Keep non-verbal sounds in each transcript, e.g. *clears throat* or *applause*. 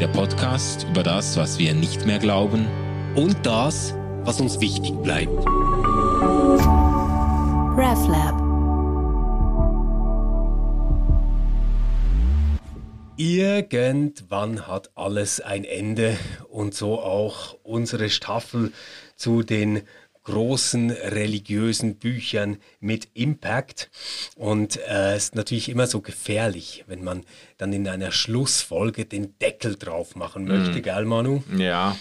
Der Podcast über das, was wir nicht mehr glauben und das, was uns wichtig bleibt. RefLab. Irgendwann hat alles ein Ende und so auch unsere Staffel zu den großen religiösen Büchern mit Impact. Und äh, es ist natürlich immer so gefährlich, wenn man dann in einer Schlussfolge den Deckel drauf machen möchte, mm. gell, Manu? Ja.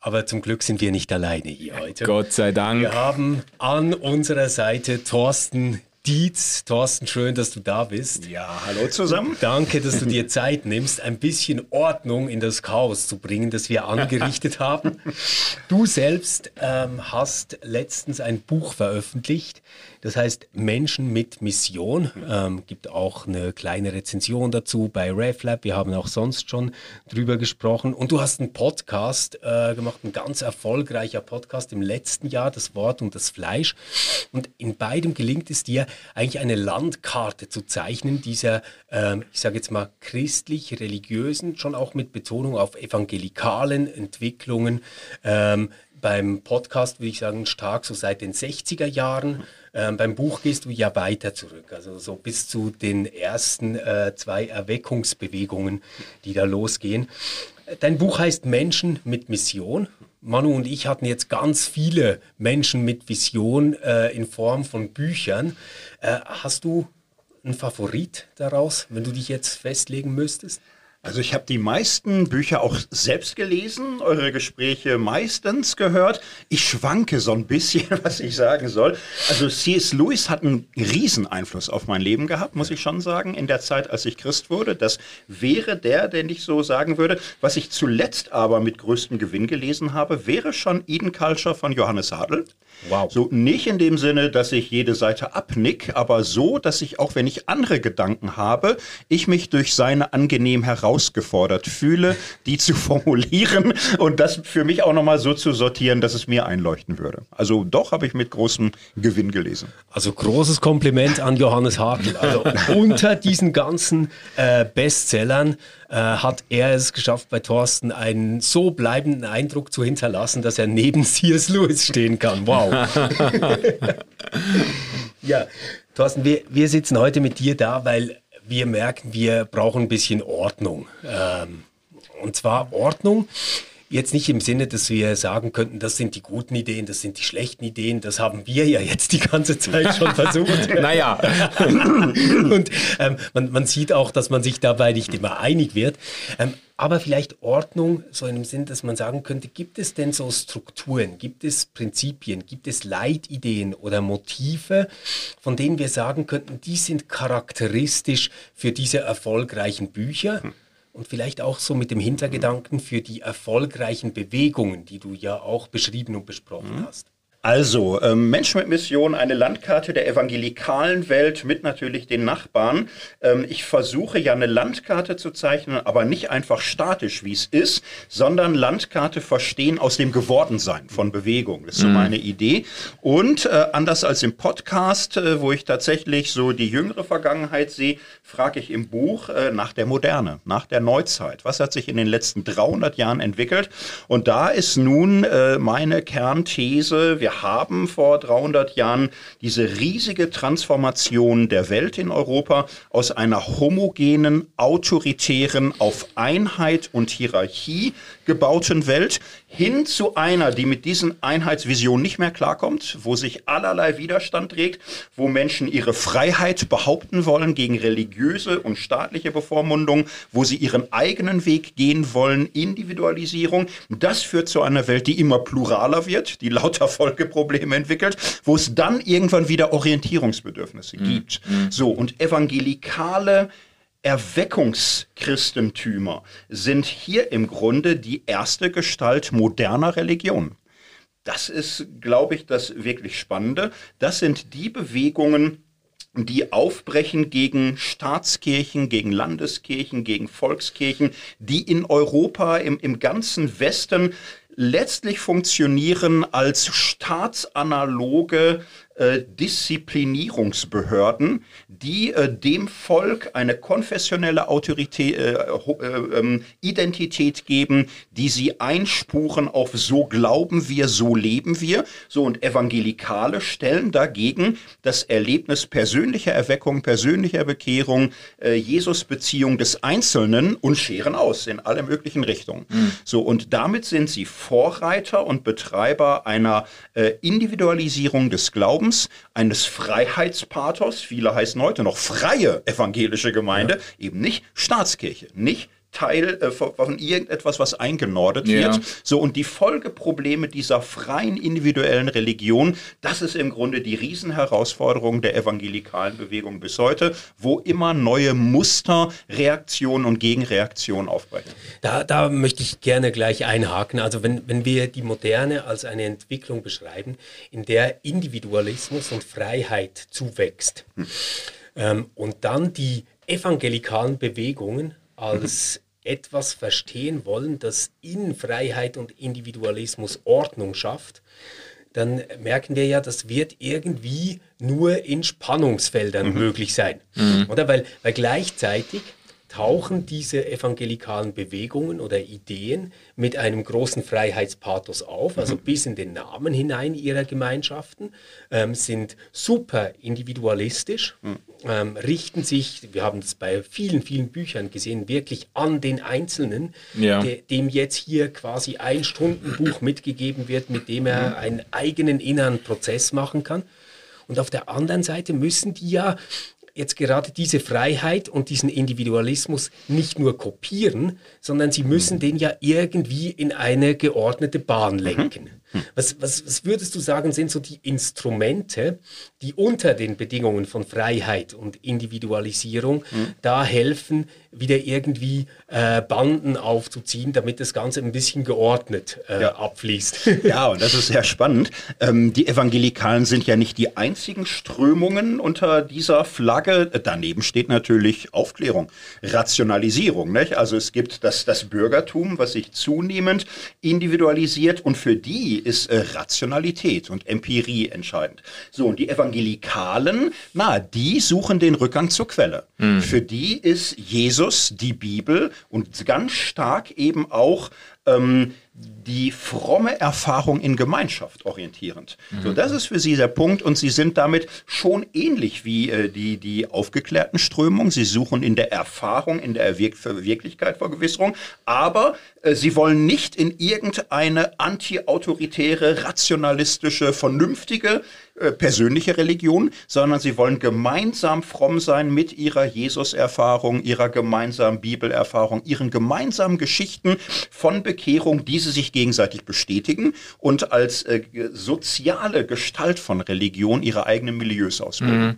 Aber zum Glück sind wir nicht alleine hier heute. Gott sei Dank. Wir haben an unserer Seite Thorsten Dietz. Thorsten, schön, dass du da bist. Ja, hallo zusammen. Danke, dass du dir Zeit nimmst, ein bisschen Ordnung in das Chaos zu bringen, das wir angerichtet *laughs* haben. Du selbst ähm, hast letztens ein Buch veröffentlicht, das heißt Menschen mit Mission. Ähm, gibt auch eine kleine Rezension dazu bei RefLab. Wir haben auch sonst schon drüber gesprochen. Und du hast einen Podcast äh, gemacht, ein ganz erfolgreicher Podcast im letzten Jahr, das Wort und das Fleisch. Und in beidem gelingt es dir, eigentlich eine Landkarte zu zeichnen, dieser, ähm, ich sage jetzt mal, christlich-religiösen, schon auch mit Betonung auf evangelikalen Entwicklungen. Ähm, beim Podcast würde ich sagen, stark so seit den 60er Jahren. Ähm, beim Buch gehst du ja weiter zurück, also so bis zu den ersten äh, zwei Erweckungsbewegungen, die da losgehen. Dein Buch heißt Menschen mit Mission Manu und ich hatten jetzt ganz viele Menschen mit Vision äh, in Form von Büchern. Äh, hast du einen Favorit daraus, wenn du dich jetzt festlegen müsstest? Also ich habe die meisten Bücher auch selbst gelesen, eure Gespräche meistens gehört. Ich schwanke so ein bisschen, *laughs* was ich sagen soll. Also C.S. Lewis hat einen riesen Einfluss auf mein Leben gehabt, muss ich schon sagen, in der Zeit, als ich Christ wurde. Das wäre der, den ich so sagen würde. Was ich zuletzt aber mit größtem Gewinn gelesen habe, wäre schon Eden Culture von Johannes Hadl. Wow. So nicht in dem Sinne, dass ich jede Seite abnick, aber so, dass ich auch, wenn ich andere Gedanken habe, ich mich durch seine angenehm herausgefordert fühle, die zu *laughs* formulieren und das für mich auch nochmal so zu sortieren, dass es mir einleuchten würde. Also doch habe ich mit großem Gewinn gelesen. Also großes Kompliment an Johannes Hakel. Also *laughs* unter diesen ganzen äh, Bestsellern äh, hat er es geschafft, bei Thorsten einen so bleibenden Eindruck zu hinterlassen, dass er neben *laughs* C.S. Lewis stehen kann. Wow. ja, Thorsten, wir, wir sitzen heute mit dir da, weil wir merken, wir brauchen ein bisschen Ordnung. Ähm, und zwar Ordnung Jetzt nicht im Sinne, dass wir sagen könnten, das sind die guten Ideen, das sind die schlechten Ideen. Das haben wir ja jetzt die ganze Zeit schon versucht. *laughs* naja. *laughs* Und ähm, man, man, sieht auch, dass man sich dabei nicht immer einig wird. Ähm, aber vielleicht Ordnung, so im Sinn, dass man sagen könnte, gibt es denn so Strukturen, gibt es Prinzipien, gibt es Leitideen oder Motive, von denen wir sagen könnten, die sind charakteristisch für diese erfolgreichen Bücher? Hm und vielleicht auch so mit dem Hintergedanken für die erfolgreichen Bewegungen, die du ja auch beschrieben und besprochen mhm. hast. Also, ähm, Mensch mit Mission, eine Landkarte der evangelikalen Welt mit natürlich den Nachbarn. Ähm, ich versuche ja eine Landkarte zu zeichnen, aber nicht einfach statisch, wie es ist, sondern Landkarte verstehen aus dem Gewordensein von Bewegung. Das ist so mhm. meine Idee. Und äh, anders als im Podcast, äh, wo ich tatsächlich so die jüngere Vergangenheit sehe, frage ich im Buch äh, nach der Moderne, nach der Neuzeit. Was hat sich in den letzten 300 Jahren entwickelt? Und da ist nun äh, meine Kernthese, wir haben vor 300 Jahren diese riesige Transformation der Welt in Europa aus einer homogenen, autoritären, auf Einheit und Hierarchie gebauten Welt hin zu einer, die mit diesen Einheitsvisionen nicht mehr klarkommt, wo sich allerlei Widerstand trägt, wo Menschen ihre Freiheit behaupten wollen gegen religiöse und staatliche Bevormundung, wo sie ihren eigenen Weg gehen wollen, Individualisierung. Das führt zu einer Welt, die immer pluraler wird, die lauter Folgeprobleme entwickelt, wo es dann irgendwann wieder Orientierungsbedürfnisse mhm. gibt. Mhm. So, und evangelikale Erweckungschristentümer sind hier im Grunde die erste Gestalt moderner Religion. Das ist, glaube ich, das wirklich Spannende. Das sind die Bewegungen, die aufbrechen gegen Staatskirchen, gegen Landeskirchen, gegen Volkskirchen, die in Europa, im, im ganzen Westen letztlich funktionieren als staatsanaloge äh, Disziplinierungsbehörden, die äh, dem Volk eine konfessionelle Autorität, äh, äh, ähm, Identität geben, die sie einspuren auf so glauben wir, so leben wir. So und Evangelikale stellen dagegen das Erlebnis persönlicher Erweckung, persönlicher Bekehrung, äh, Jesus-Beziehung des Einzelnen und scheren aus in alle möglichen Richtungen. Mhm. So und damit sind sie Vorreiter und Betreiber einer Individualisierung des Glaubens Glaubens, eines Freiheitspathos, viele heißen heute noch freie evangelische Gemeinde, ja. eben nicht Staatskirche, nicht Teil äh, von irgendetwas, was eingenordet ja. wird. So, und die Folgeprobleme dieser freien individuellen Religion, das ist im Grunde die Riesenherausforderung der evangelikalen Bewegung bis heute, wo immer neue Muster, Reaktionen und Gegenreaktionen aufbrechen. Da, da möchte ich gerne gleich einhaken. Also wenn, wenn wir die Moderne als eine Entwicklung beschreiben, in der Individualismus und Freiheit zuwächst hm. ähm, und dann die evangelikalen Bewegungen als etwas verstehen wollen, das in Freiheit und Individualismus Ordnung schafft, dann merken wir ja, das wird irgendwie nur in Spannungsfeldern mhm. möglich sein. Mhm. Oder? Weil, weil gleichzeitig tauchen diese evangelikalen Bewegungen oder Ideen mit einem großen Freiheitspathos auf, also mhm. bis in den Namen hinein ihrer Gemeinschaften, ähm, sind super individualistisch, mhm. ähm, richten sich, wir haben es bei vielen, vielen Büchern gesehen, wirklich an den Einzelnen, ja. de, dem jetzt hier quasi ein Stundenbuch mitgegeben wird, mit dem er mhm. einen eigenen inneren Prozess machen kann. Und auf der anderen Seite müssen die ja jetzt gerade diese Freiheit und diesen Individualismus nicht nur kopieren, sondern sie müssen den ja irgendwie in eine geordnete Bahn lenken. Was, was, was würdest du sagen, sind so die Instrumente, die unter den Bedingungen von Freiheit und Individualisierung mhm. da helfen, wieder irgendwie äh, Banden aufzuziehen, damit das Ganze ein bisschen geordnet äh, ja. abfließt? *laughs* Ja, und das ist sehr spannend. Ähm, die Evangelikalen sind ja nicht die einzigen Strömungen unter dieser Flagge. Daneben steht natürlich Aufklärung, Rationalisierung. Nicht? Also es gibt das, das Bürgertum, was sich zunehmend individualisiert und für die ist äh, Rationalität und Empirie entscheidend. So, und die Evangelikalen, na, die suchen den Rückgang zur Quelle. Mhm. Für die ist Jesus, die Bibel und ganz stark eben auch ähm, die fromme Erfahrung in Gemeinschaft orientierend. Mhm. So, das ist für sie der Punkt und sie sind damit schon ähnlich wie äh, die, die aufgeklärten Strömungen. Sie suchen in der Erfahrung, in der Wirklichkeit Vergewisserung, aber äh, sie wollen nicht in irgendeine anti-autoritäre, rationalistische, vernünftige äh, persönliche Religion, sondern sie wollen gemeinsam fromm sein mit ihrer Jesus-Erfahrung, ihrer gemeinsamen Bibelerfahrung, ihren gemeinsamen Geschichten von Bekehrung, die sie sich gegenseitig bestätigen und als äh, soziale Gestalt von Religion ihre eigenen Milieus ausbilden. Mhm.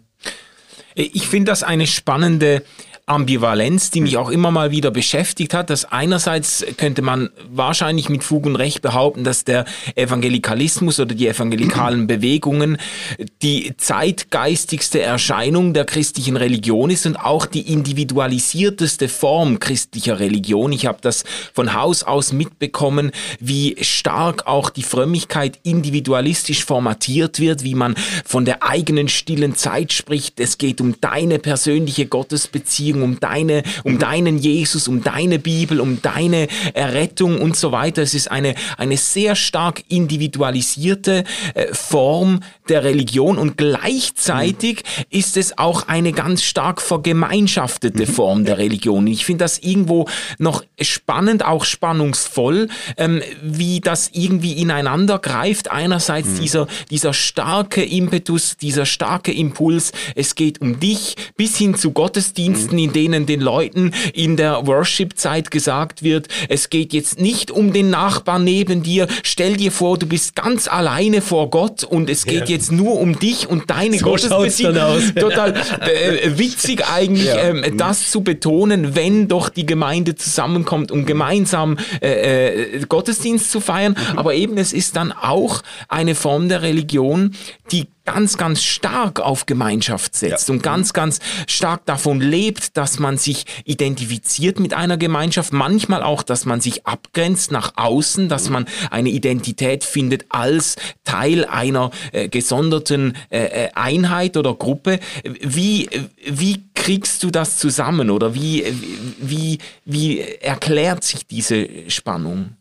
Ich finde das eine spannende Ambivalenz, die mich auch immer mal wieder beschäftigt hat, dass einerseits könnte man wahrscheinlich mit Fug und Recht behaupten, dass der Evangelikalismus oder die evangelikalen *clears throat* Bewegungen die zeitgeistigste Erscheinung der christlichen Religion ist und auch die individualisierteste Form christlicher Religion. Ich habe das von Haus aus mitbekommen, wie stark auch die Frömmigkeit individualistisch formatiert wird, wie man von der eigenen stillen Zeit spricht. Es geht um deine persönliche Gottesbeziehung Beziehung, um deine, um deinen Jesus, um deine Bibel, um deine Errettung und so weiter. Es ist eine, eine sehr stark individualisierte äh, Form der Religion und gleichzeitig ist es auch eine ganz stark vergemeinschaftete mhm. Form der Religion. Ich finde das irgendwo noch spannend, auch spannungsvoll, ähm, wie das irgendwie ineinander greift. Einerseits mhm. dieser, dieser starke Impetus, dieser starke Impuls, es geht um dich, bis hin zu Gottesdiensten, mhm in denen den Leuten in der Worship-Zeit gesagt wird, es geht jetzt nicht um den Nachbarn neben dir, stell dir vor, du bist ganz alleine vor Gott und es geht ja. jetzt nur um dich und deine so Gottesbeziehung. *laughs* Total äh, witzig eigentlich, ja. ähm, das zu betonen, wenn doch die Gemeinde zusammenkommt, um gemeinsam äh, äh, Gottesdienst zu feiern. Mhm. Aber eben, es ist dann auch eine Form der Religion, die ganz, ganz stark auf Gemeinschaft setzt ja. und ganz, ganz stark davon lebt, dass man sich identifiziert mit einer Gemeinschaft, manchmal auch, dass man sich abgrenzt nach außen, dass man eine Identität findet als Teil einer äh, gesonderten äh, äh Einheit oder Gruppe. Wie, wie kriegst du das zusammen oder wie, wie, wie erklärt sich diese Spannung?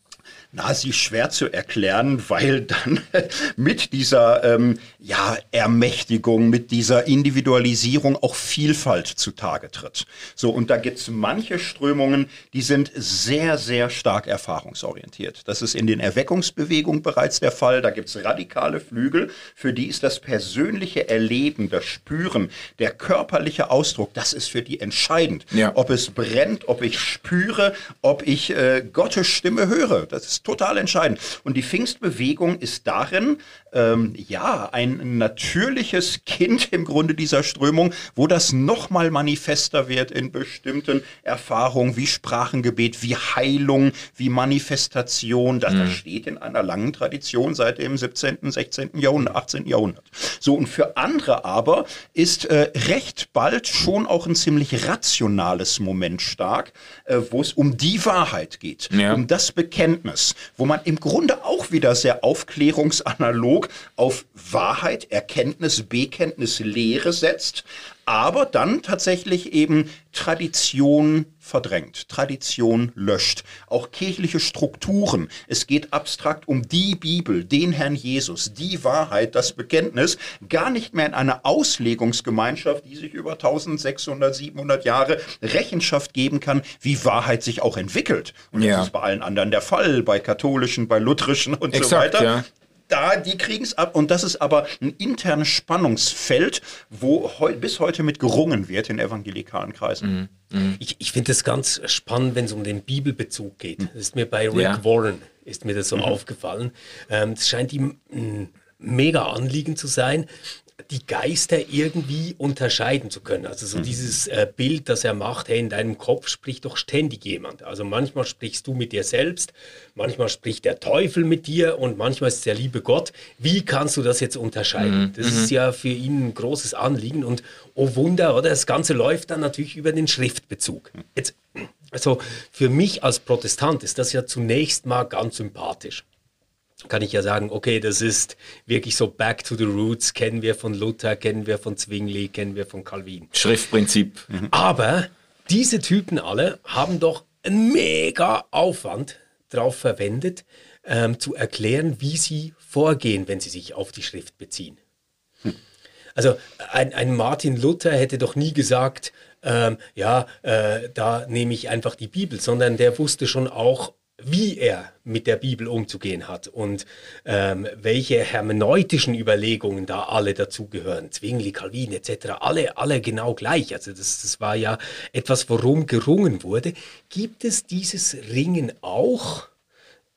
Na, sie ist schwer zu erklären, weil dann *laughs* mit dieser ähm, ja, Ermächtigung, mit dieser Individualisierung auch Vielfalt zutage tritt. So, und da gibt es manche Strömungen, die sind sehr, sehr stark erfahrungsorientiert. Das ist in den Erweckungsbewegungen bereits der Fall. Da gibt es radikale Flügel, für die ist das persönliche Erleben, das Spüren, der körperliche Ausdruck, das ist für die entscheidend. Ja. Ob es brennt, ob ich spüre, ob ich äh, Gottes Stimme höre. Das ist total entscheidend. Und die Pfingstbewegung ist darin, ähm, ja, ein natürliches Kind im Grunde dieser Strömung, wo das nochmal manifester wird in bestimmten Erfahrungen wie Sprachengebet, wie Heilung, wie Manifestation. Das, mhm. das steht in einer langen Tradition seit dem 17., 16. Jahrhundert, 18. Jahrhundert. So, und für andere aber ist äh, recht bald schon auch ein ziemlich rationales Moment stark, äh, wo es um die Wahrheit geht, ja. um das Bekenntnis, wo man im Grunde auch wieder sehr aufklärungsanalog auf Wahrheit, Erkenntnis, Bekenntnis, Lehre setzt, aber dann tatsächlich eben Tradition verdrängt, Tradition löscht, auch kirchliche Strukturen. Es geht abstrakt um die Bibel, den Herrn Jesus, die Wahrheit, das Bekenntnis, gar nicht mehr in einer Auslegungsgemeinschaft, die sich über 1600, 700 Jahre Rechenschaft geben kann, wie Wahrheit sich auch entwickelt. Und ja. das ist bei allen anderen der Fall, bei katholischen, bei lutherischen und Exakt, so weiter. Ja da, die kriegen es ab. Und das ist aber ein internes Spannungsfeld, wo heu, bis heute mit gerungen wird in evangelikalen Kreisen. Mhm. Mhm. Ich, ich finde es ganz spannend, wenn es um den Bibelbezug geht. Das ist mir bei Rick ja. Warren ist mir das so mhm. aufgefallen. Ähm, es scheint ihm ein mega Anliegen zu sein, die Geister irgendwie unterscheiden zu können. Also so mhm. dieses äh, Bild, das er macht, hey, in deinem Kopf spricht doch ständig jemand. Also manchmal sprichst du mit dir selbst, manchmal spricht der Teufel mit dir und manchmal ist es der liebe Gott. Wie kannst du das jetzt unterscheiden? Mhm. Das ist mhm. ja für ihn ein großes Anliegen und oh Wunder, oder? Das Ganze läuft dann natürlich über den Schriftbezug. Jetzt, also für mich als Protestant ist das ja zunächst mal ganz sympathisch kann ich ja sagen, okay, das ist wirklich so back to the roots, kennen wir von Luther, kennen wir von Zwingli, kennen wir von Calvin. Schriftprinzip. Mhm. Aber diese Typen alle haben doch einen mega Aufwand drauf verwendet, ähm, zu erklären, wie sie vorgehen, wenn sie sich auf die Schrift beziehen. Hm. Also ein, ein, Martin Luther hätte doch nie gesagt, ähm, ja, äh, da nehme ich einfach die Bibel, sondern der wusste schon auch, wie er mit der Bibel umzugehen hat und ähm, welche hermeneutischen Überlegungen da alle dazugehören, Zwingli, Calvin etc., alle, alle genau gleich. Also das, das war ja etwas, worum gerungen wurde. Gibt es dieses Ringen auch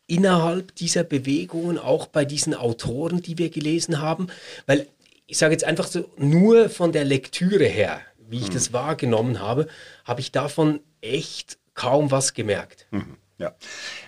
innerhalb dieser Bewegungen, auch bei diesen Autoren, die wir gelesen haben? Weil ich sage jetzt einfach so, nur von der Lektüre her, wie ich mhm. das wahrgenommen habe, habe ich davon echt kaum was gemerkt. Mhm. Ja.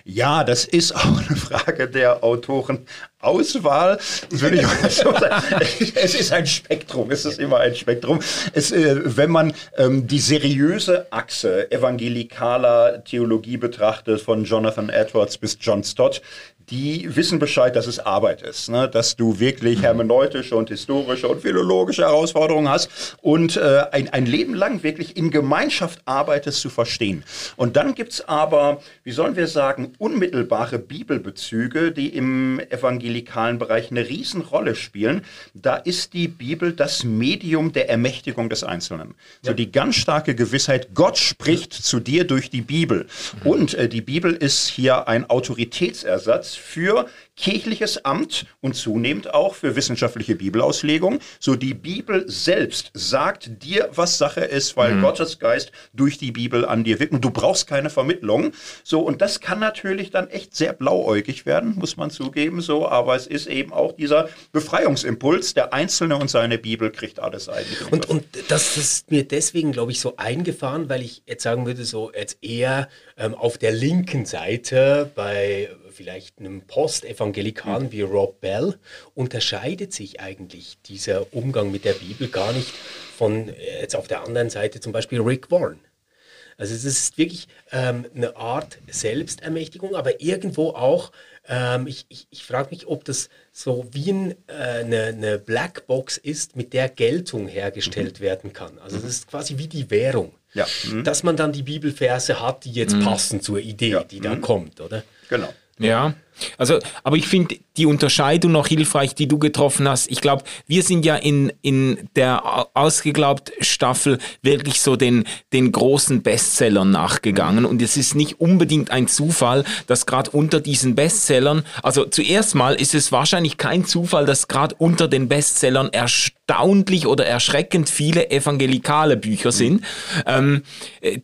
ja, das ist *laughs* auch eine Frage der Autorenauswahl. Würde ich mal so sagen. Es ist ein Spektrum, es ist immer ein Spektrum. Es, äh, wenn man ähm, die seriöse Achse evangelikaler Theologie betrachtet, von Jonathan Edwards bis John Stott, die wissen Bescheid, dass es Arbeit ist, ne? dass du wirklich hermeneutische und historische und philologische Herausforderungen hast und äh, ein, ein Leben lang wirklich in Gemeinschaft arbeitest zu verstehen. Und dann gibt's aber, wie sollen wir sagen, unmittelbare Bibelbezüge, die im evangelikalen Bereich eine Riesenrolle spielen. Da ist die Bibel das Medium der Ermächtigung des Einzelnen. Ja. So die ganz starke Gewissheit, Gott spricht zu dir durch die Bibel. Und äh, die Bibel ist hier ein Autoritätsersatz für kirchliches Amt und zunehmend auch für wissenschaftliche Bibelauslegung. So die Bibel selbst sagt dir, was Sache ist, weil mhm. Gottes Geist durch die Bibel an dir wirkt und du brauchst keine Vermittlung. So und das kann natürlich dann echt sehr blauäugig werden, muss man zugeben. So, aber es ist eben auch dieser Befreiungsimpuls. Der Einzelne und seine Bibel kriegt alles eigentlich. Und, und das, das ist mir deswegen, glaube ich, so eingefahren, weil ich jetzt sagen würde, so jetzt eher ähm, auf der linken Seite bei vielleicht einem Postevangelikalen wie Rob Bell unterscheidet sich eigentlich dieser Umgang mit der Bibel gar nicht von äh, jetzt auf der anderen Seite zum Beispiel Rick Warren. Also es ist wirklich ähm, eine Art Selbstermächtigung, aber irgendwo auch, ähm, ich, ich, ich frage mich, ob das so wie ein, äh, eine, eine Blackbox ist, mit der Geltung hergestellt mhm. werden kann. Also das ist quasi wie die Währung. Ja. Mhm. Dass man dann die Bibelverse hat, die jetzt mhm. passen zur Idee, ja. die da mhm. kommt, oder? Genau. Ja, also, aber ich finde die Unterscheidung noch hilfreich, die du getroffen hast. Ich glaube, wir sind ja in, in der ausgeglaubt Staffel wirklich so den, den großen Bestsellern nachgegangen. Und es ist nicht unbedingt ein Zufall, dass gerade unter diesen Bestsellern, also zuerst mal ist es wahrscheinlich kein Zufall, dass gerade unter den Bestsellern erstaunlich oder erschreckend viele evangelikale Bücher sind. Ähm,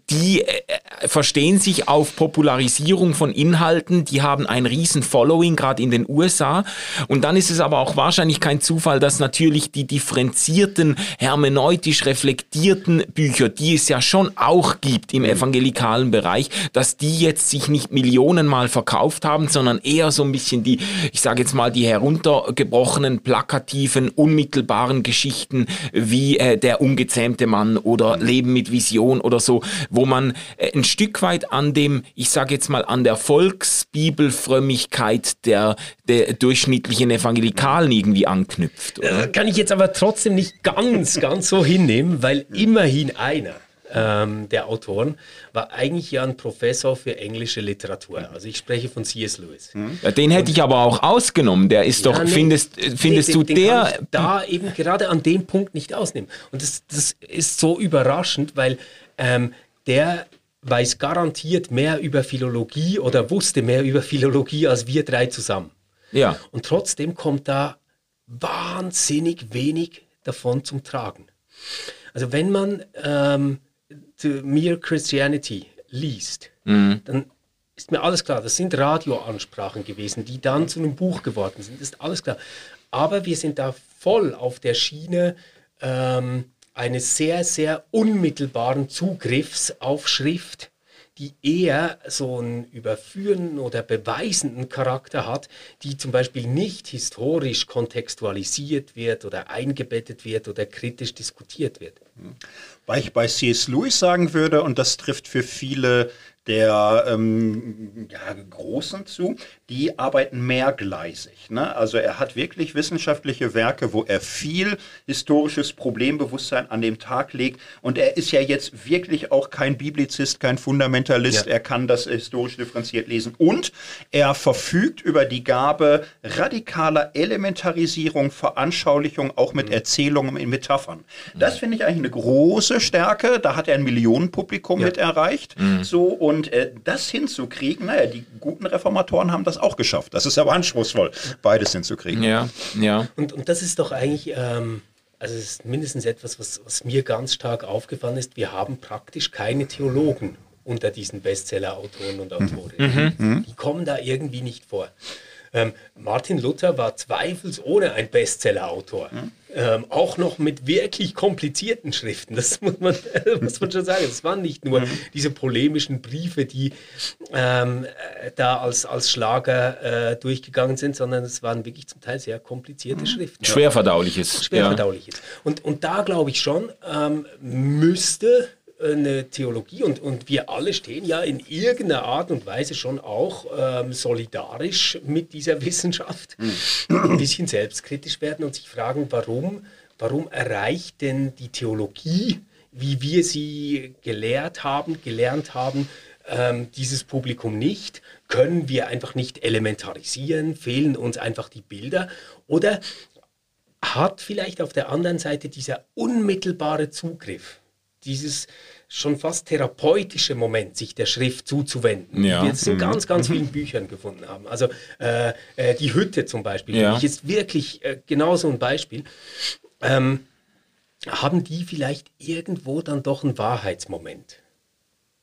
die äh, verstehen sich auf Popularisierung von Inhalten, die haben ein riesen Following, gerade in den USA. Und dann ist es aber auch wahrscheinlich kein Zufall, dass natürlich die differenzierten, hermeneutisch reflektierten Bücher, die es ja schon auch gibt im evangelikalen Bereich, dass die jetzt sich nicht Millionenmal verkauft haben, sondern eher so ein bisschen die, ich sage jetzt mal, die heruntergebrochenen, plakativen, unmittelbaren Geschichten wie äh, Der ungezähmte Mann oder Leben mit Vision oder so, wo man äh, ein Stück weit an dem, ich sage jetzt mal, an der Volksbibelfrömmigkeit der, der durchschnittlichen Evangelikalen irgendwie anknüpft. Oder? Kann ich jetzt aber trotzdem nicht ganz, ganz so hinnehmen, weil immerhin einer ähm, der Autoren war eigentlich ja ein Professor für englische Literatur. Also ich spreche von C.S. Lewis. Ja, den hätte ich aber auch ausgenommen. Der ist ja, doch, nee, findest, findest nee, du den, der... da eben gerade an dem Punkt nicht ausnehmen. Und das, das ist so überraschend, weil ähm, der weiß garantiert mehr über Philologie oder wusste mehr über Philologie als wir drei zusammen. Ja. Und trotzdem kommt da wahnsinnig wenig davon zum Tragen. Also wenn man ähm, Mere Christianity liest, mhm. dann ist mir alles klar, das sind Radioansprachen gewesen, die dann zu einem Buch geworden sind, ist alles klar. Aber wir sind da voll auf der Schiene, ähm, eines sehr, sehr unmittelbaren Zugriffs auf Schrift, die eher so einen überführenden oder beweisenden Charakter hat, die zum Beispiel nicht historisch kontextualisiert wird oder eingebettet wird oder kritisch diskutiert wird. Weil ich bei C.S. Lewis sagen würde, und das trifft für viele der ähm, ja, Großen zu, die arbeiten mehrgleisig. Ne? Also er hat wirklich wissenschaftliche Werke, wo er viel historisches Problembewusstsein an dem Tag legt. Und er ist ja jetzt wirklich auch kein Biblizist, kein Fundamentalist. Ja. Er kann das historisch differenziert lesen. Und er verfügt über die Gabe radikaler Elementarisierung, Veranschaulichung, auch mit mhm. Erzählungen in Metaphern. Das finde ich eigentlich eine große Stärke. Da hat er ein Millionenpublikum ja. mit erreicht. Mhm. So und äh, das hinzukriegen, naja, die guten Reformatoren haben das auch geschafft. Das ist aber anspruchsvoll, beides hinzukriegen. Ja, ja. Und, und das ist doch eigentlich, ähm, also es ist mindestens etwas, was, was mir ganz stark aufgefallen ist. Wir haben praktisch keine Theologen unter diesen Bestseller-Autoren und Autorinnen. Mhm. mhm. Die kommen da irgendwie nicht vor. Ähm, Martin Luther war zweifelsohne ein Bestseller-Autor. Mhm. Ähm, auch noch mit wirklich komplizierten Schriften. Das muss man, *laughs* muss man schon sagen. Es waren nicht nur mhm. diese polemischen Briefe, die ähm, äh, da als, als Schlager äh, durchgegangen sind, sondern es waren wirklich zum Teil sehr komplizierte mhm. Schriften. Schwerverdauliches. Schwerverdauliches. Ja. Und, und da glaube ich schon, ähm, müsste eine Theologie und, und wir alle stehen ja in irgendeiner Art und Weise schon auch ähm, solidarisch mit dieser Wissenschaft, mhm. ein bisschen selbstkritisch werden und sich fragen, warum, warum erreicht denn die Theologie, wie wir sie gelehrt haben, gelernt haben, ähm, dieses Publikum nicht? Können wir einfach nicht elementarisieren? Fehlen uns einfach die Bilder? Oder hat vielleicht auf der anderen Seite dieser unmittelbare Zugriff dieses schon fast therapeutische Moment, sich der Schrift zuzuwenden, ja. die wir jetzt in mhm. ganz, ganz mhm. vielen Büchern gefunden haben. Also äh, äh, die Hütte zum Beispiel, ja. ich ist wirklich äh, genau so ein Beispiel. Ähm, haben die vielleicht irgendwo dann doch einen Wahrheitsmoment?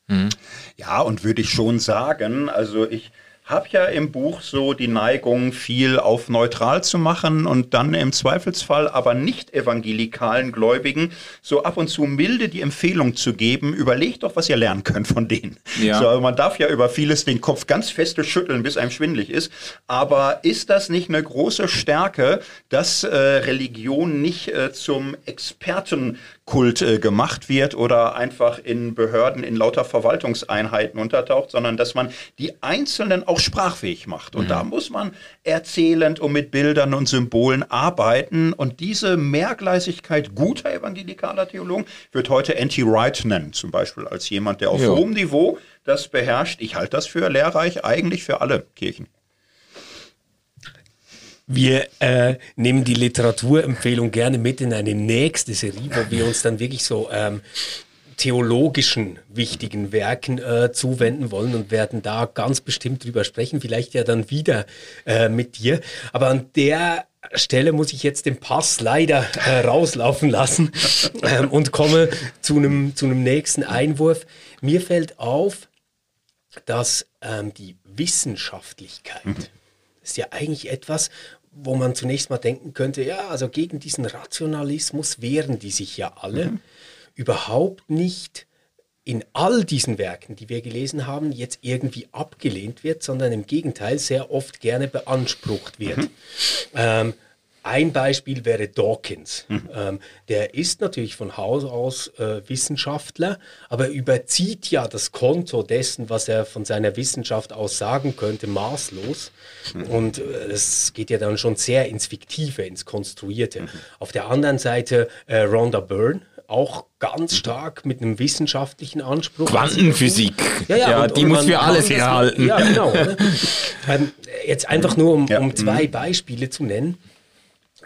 Mhm. Ja, und würde ich schon sagen, also ich habe ja im Buch so die Neigung, viel auf neutral zu machen und dann im Zweifelsfall aber nicht evangelikalen Gläubigen so ab und zu milde die Empfehlung zu geben, überlegt doch, was ihr lernen könnt von denen. Ja. So, also man darf ja über vieles den Kopf ganz feste schütteln, bis einem schwindlig ist. Aber ist das nicht eine große Stärke, dass äh, Religion nicht äh, zum Experten Kult äh, gemacht wird oder einfach in Behörden, in lauter Verwaltungseinheiten untertaucht, sondern dass man die Einzelnen auch sprachfähig macht. Und mhm. da muss man erzählend und mit Bildern und Symbolen arbeiten. Und diese Mehrgleisigkeit guter evangelikaler Theologen wird heute Anti-Wright nennen, zum Beispiel als jemand, der auf jo. hohem Niveau das beherrscht. Ich halte das für lehrreich, eigentlich für alle Kirchen. Wir äh, nehmen die Literaturempfehlung gerne mit in eine nächste Serie, wo wir uns dann wirklich so ähm, theologischen wichtigen Werken äh, zuwenden wollen und werden da ganz bestimmt drüber sprechen, vielleicht ja dann wieder äh, mit dir. Aber an der Stelle muss ich jetzt den Pass leider äh, rauslaufen lassen *laughs* ähm, und komme zu einem zu nächsten Einwurf. Mir fällt auf, dass ähm, die Wissenschaftlichkeit mhm. ist ja eigentlich etwas, wo man zunächst mal denken könnte, ja, also gegen diesen Rationalismus wehren die sich ja alle. Mhm. Überhaupt nicht in all diesen Werken, die wir gelesen haben, jetzt irgendwie abgelehnt wird, sondern im Gegenteil sehr oft gerne beansprucht wird. Mhm. Ähm, ein Beispiel wäre Dawkins. Mhm. Ähm, der ist natürlich von Haus aus äh, Wissenschaftler, aber überzieht ja das Konto dessen, was er von seiner Wissenschaft aus sagen könnte, maßlos. Mhm. Und es äh, geht ja dann schon sehr ins Fiktive, ins Konstruierte. Mhm. Auf der anderen Seite äh, Rhonda Byrne, auch ganz mhm. stark mit einem wissenschaftlichen Anspruch. Quantenphysik. Ja, ja, ja und, die und muss für alles herhalten. Ja, genau. *laughs* ähm, jetzt einfach nur, um, um zwei mhm. Beispiele zu nennen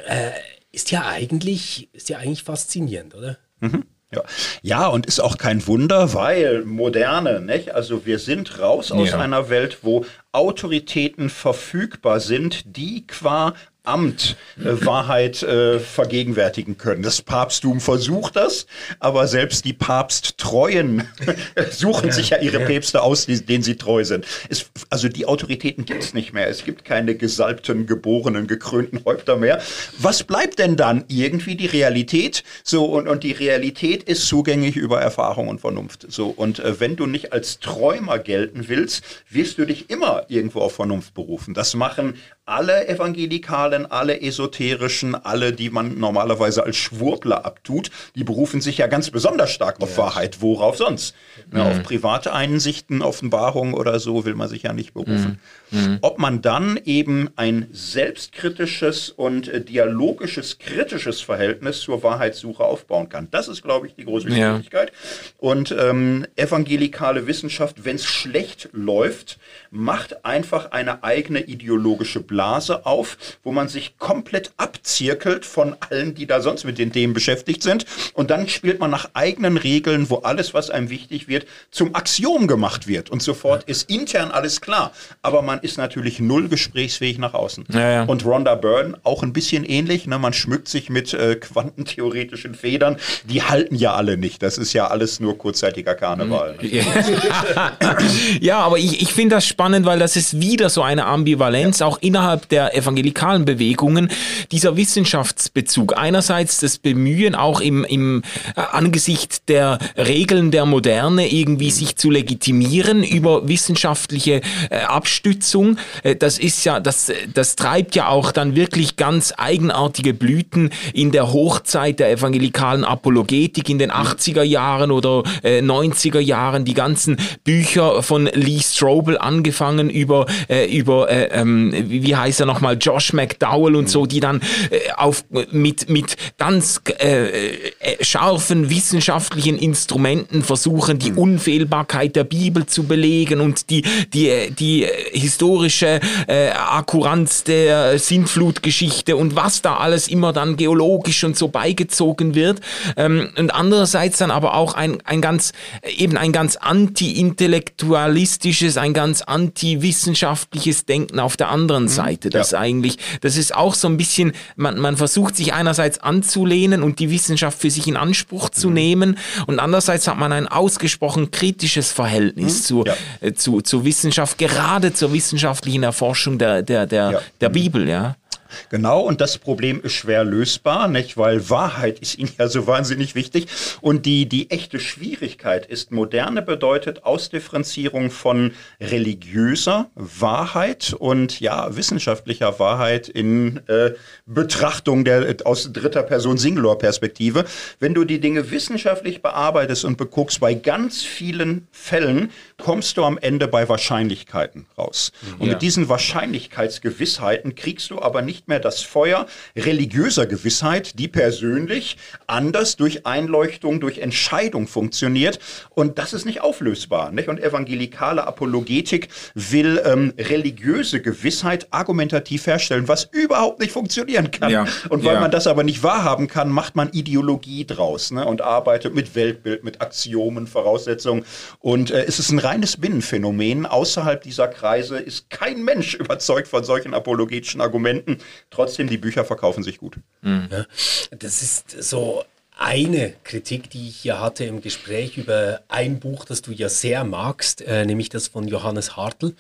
äh, ist ja eigentlich, ist ja eigentlich faszinierend, oder? Mhm. Ja. ja, und ist auch kein Wunder, weil moderne, nicht? Also wir sind raus aus ja. einer Welt, wo Autoritäten verfügbar sind, die qua Amt äh, Wahrheit äh, vergegenwärtigen können. Das Papsttum versucht das, aber selbst die Papsttreuen *laughs* suchen ja, sich ja ihre ja. Päpste aus, die, denen sie treu sind. Es, also die Autoritäten gibt es nicht mehr. Es gibt keine gesalbten, geborenen, gekrönten Häupter mehr. Was bleibt denn dann? Irgendwie die Realität. So, und, und die Realität ist zugänglich über Erfahrung und Vernunft. So, und äh, wenn du nicht als Träumer gelten willst, wirst du dich immer irgendwo auf Vernunft berufen. Das machen alle Evangelikalen, alle Esoterischen, alle, die man normalerweise als Schwurbler abtut, die berufen sich ja ganz besonders stark auf ja. Wahrheit. Worauf sonst? Mhm. Ja, auf private Einsichten, Offenbarungen oder so will man sich ja nicht berufen. Mhm. Mhm. Ob man dann eben ein selbstkritisches und äh, dialogisches, kritisches Verhältnis zur Wahrheitssuche aufbauen kann, das ist, glaube ich, die große Schwierigkeit. Ja. Und ähm, evangelikale Wissenschaft, wenn es schlecht läuft, macht einfach eine eigene ideologische Blase auf, wo man sich komplett abzirkelt von allen, die da sonst mit den Themen beschäftigt sind. Und dann spielt man nach eigenen Regeln, wo alles, was einem wichtig wird, zum Axiom gemacht wird. Und sofort ist intern alles klar. Aber man ist natürlich null gesprächsfähig nach außen. Ja, ja. Und Rhonda Byrne auch ein bisschen ähnlich. Ne? Man schmückt sich mit äh, quantentheoretischen Federn. Die halten ja alle nicht. Das ist ja alles nur kurzzeitiger Karneval. Ne? ja, *laughs* aber ich, ich finde das spannend weil das ist wieder so eine Ambivalenz, auch innerhalb der evangelikalen Bewegungen, dieser Wissenschaftsbezug. Einerseits das Bemühen, auch im, im äh, Angesicht der Regeln der Moderne irgendwie sich zu legitimieren über wissenschaftliche äh, Abstützung. Äh, das ist ja, das, das treibt ja auch dann wirklich ganz eigenartige Blüten in der Hochzeit der evangelikalen Apologetik in den 80er Jahren oder äh, 90er Jahren, die ganzen Bücher von Lee Strobel angefangen über, äh, über äh, ähm, wie heißt er nochmal, Josh McDowell und so, die dann äh, auf, mit, mit ganz äh, äh, scharfen wissenschaftlichen Instrumenten versuchen, die Unfehlbarkeit der Bibel zu belegen und die, die, die historische äh, Akkuranz der Sintflutgeschichte und was da alles immer dann geologisch und so beigezogen wird. Ähm, und andererseits dann aber auch ein, ein ganz, eben ein ganz anti-intellektualistisches, ein ganz anti antiwissenschaftliches Denken auf der anderen mhm. Seite, das ja. eigentlich, das ist auch so ein bisschen, man, man versucht sich einerseits anzulehnen und die Wissenschaft für sich in Anspruch zu mhm. nehmen und andererseits hat man ein ausgesprochen kritisches Verhältnis mhm. zu, ja. äh, zu, zur Wissenschaft, gerade zur wissenschaftlichen Erforschung der, der, der, ja. der Bibel, ja. Genau, und das Problem ist schwer lösbar, nicht? weil Wahrheit ist ihnen ja so wahnsinnig wichtig. Und die, die echte Schwierigkeit ist, moderne bedeutet Ausdifferenzierung von religiöser Wahrheit und ja, wissenschaftlicher Wahrheit in äh, Betrachtung der, aus dritter Person Singular-Perspektive. Wenn du die Dinge wissenschaftlich bearbeitest und beguckst, bei ganz vielen Fällen kommst du am Ende bei Wahrscheinlichkeiten raus. Und ja. mit diesen Wahrscheinlichkeitsgewissheiten kriegst du aber nicht nicht mehr das Feuer religiöser Gewissheit, die persönlich anders durch Einleuchtung, durch Entscheidung funktioniert. Und das ist nicht auflösbar. Nicht? Und evangelikale Apologetik will ähm, religiöse Gewissheit argumentativ herstellen, was überhaupt nicht funktionieren kann. Ja. Und weil ja. man das aber nicht wahrhaben kann, macht man Ideologie draus ne? und arbeitet mit Weltbild, mit Axiomen, Voraussetzungen. Und äh, es ist ein reines Binnenphänomen. Außerhalb dieser Kreise ist kein Mensch *laughs* überzeugt von solchen apologetischen Argumenten. Trotzdem, die Bücher verkaufen sich gut. Mhm. Ja, das ist so eine Kritik, die ich hier hatte im Gespräch über ein Buch, das du ja sehr magst, äh, nämlich das von Johannes Hartl,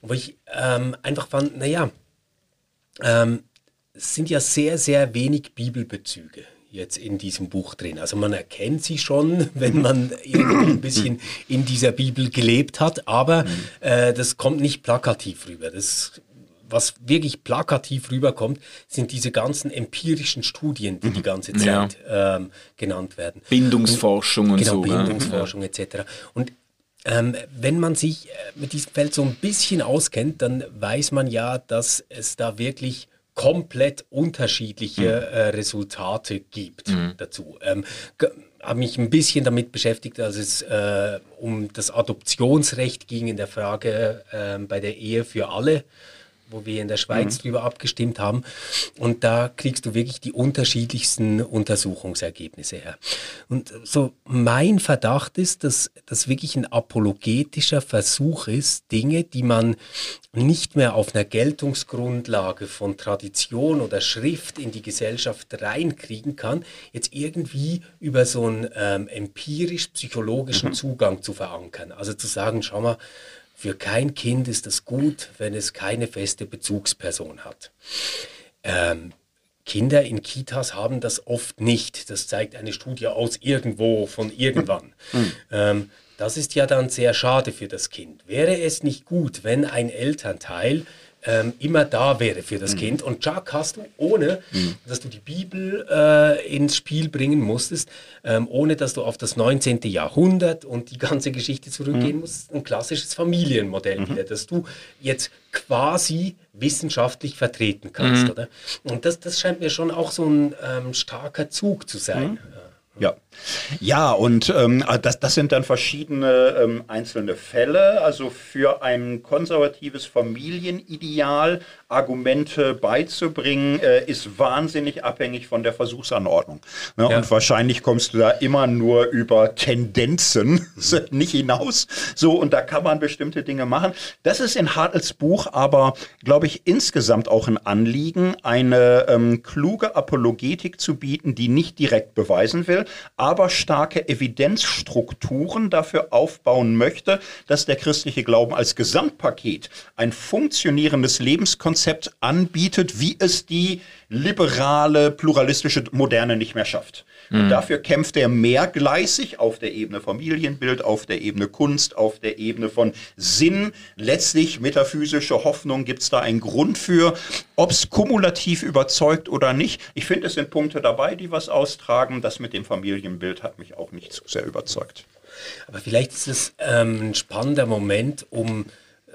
wo ich ähm, einfach fand, naja, ähm, es sind ja sehr, sehr wenig Bibelbezüge jetzt in diesem Buch drin. Also man erkennt sie schon, *laughs* wenn man irgendwie ein bisschen in dieser Bibel gelebt hat, aber mhm. äh, das kommt nicht plakativ rüber. Das was wirklich plakativ rüberkommt, sind diese ganzen empirischen Studien, die die mhm. ganze Zeit ja. ähm, genannt werden. Bindungsforschung und, genau, so. Bindungsforschung ja. etc. Und ähm, wenn man sich äh, mit diesem Feld so ein bisschen auskennt, dann weiß man ja, dass es da wirklich komplett unterschiedliche mhm. äh, Resultate gibt mhm. dazu. Ähm, habe mich ein bisschen damit beschäftigt, als es äh, um das Adoptionsrecht ging in der Frage äh, bei der Ehe für alle wo wir in der Schweiz mhm. drüber abgestimmt haben. Und da kriegst du wirklich die unterschiedlichsten Untersuchungsergebnisse her. Und so mein Verdacht ist, dass das wirklich ein apologetischer Versuch ist, Dinge, die man nicht mehr auf einer Geltungsgrundlage von Tradition oder Schrift in die Gesellschaft reinkriegen kann, jetzt irgendwie über so einen ähm, empirisch-psychologischen mhm. Zugang zu verankern. Also zu sagen, schau mal, für kein Kind ist es gut, wenn es keine feste Bezugsperson hat. Ähm, Kinder in Kitas haben das oft nicht. Das zeigt eine Studie aus irgendwo von irgendwann. Mhm. *laughs* Ähm, das ist ja dann sehr schade für das Kind. Wäre es nicht gut, wenn ein Elternteil ähm, immer da wäre für das mhm. Kind. Und Chuck hast du, ohne mhm. dass du die Bibel äh, ins Spiel bringen musstest, ähm, ohne dass du auf das 19. Jahrhundert und die ganze Geschichte zurückgehen mhm. musst, ein klassisches Familienmodell mhm. wieder, das du jetzt quasi wissenschaftlich vertreten kannst. Mhm. Oder? Und das, das scheint mir schon auch so ein ähm, starker Zug zu sein. Mhm. Ja. Ja, und ähm, ah, das, das sind dann verschiedene ähm, einzelne Fälle. Also für ein konservatives Familienideal Argumente beizubringen, äh, ist wahnsinnig abhängig von der Versuchsanordnung. Ne? Ja. Und wahrscheinlich kommst du da immer nur über Tendenzen *laughs* nicht hinaus. So, und da kann man bestimmte Dinge machen. Das ist in Hartels Buch aber, glaube ich, insgesamt auch ein Anliegen, eine ähm, kluge Apologetik zu bieten, die nicht direkt beweisen will, aber starke Evidenzstrukturen dafür aufbauen möchte, dass der christliche Glauben als Gesamtpaket ein funktionierendes Lebenskonzept Konzept anbietet, wie es die liberale, pluralistische Moderne nicht mehr schafft. Mhm. Und dafür kämpft er mehrgleisig auf der Ebene Familienbild, auf der Ebene Kunst, auf der Ebene von Sinn. Letztlich metaphysische Hoffnung gibt es da einen Grund für. Ob es kumulativ überzeugt oder nicht. Ich finde, es sind Punkte dabei, die was austragen. Das mit dem Familienbild hat mich auch nicht zu sehr überzeugt. Aber vielleicht ist es ähm, ein spannender Moment, um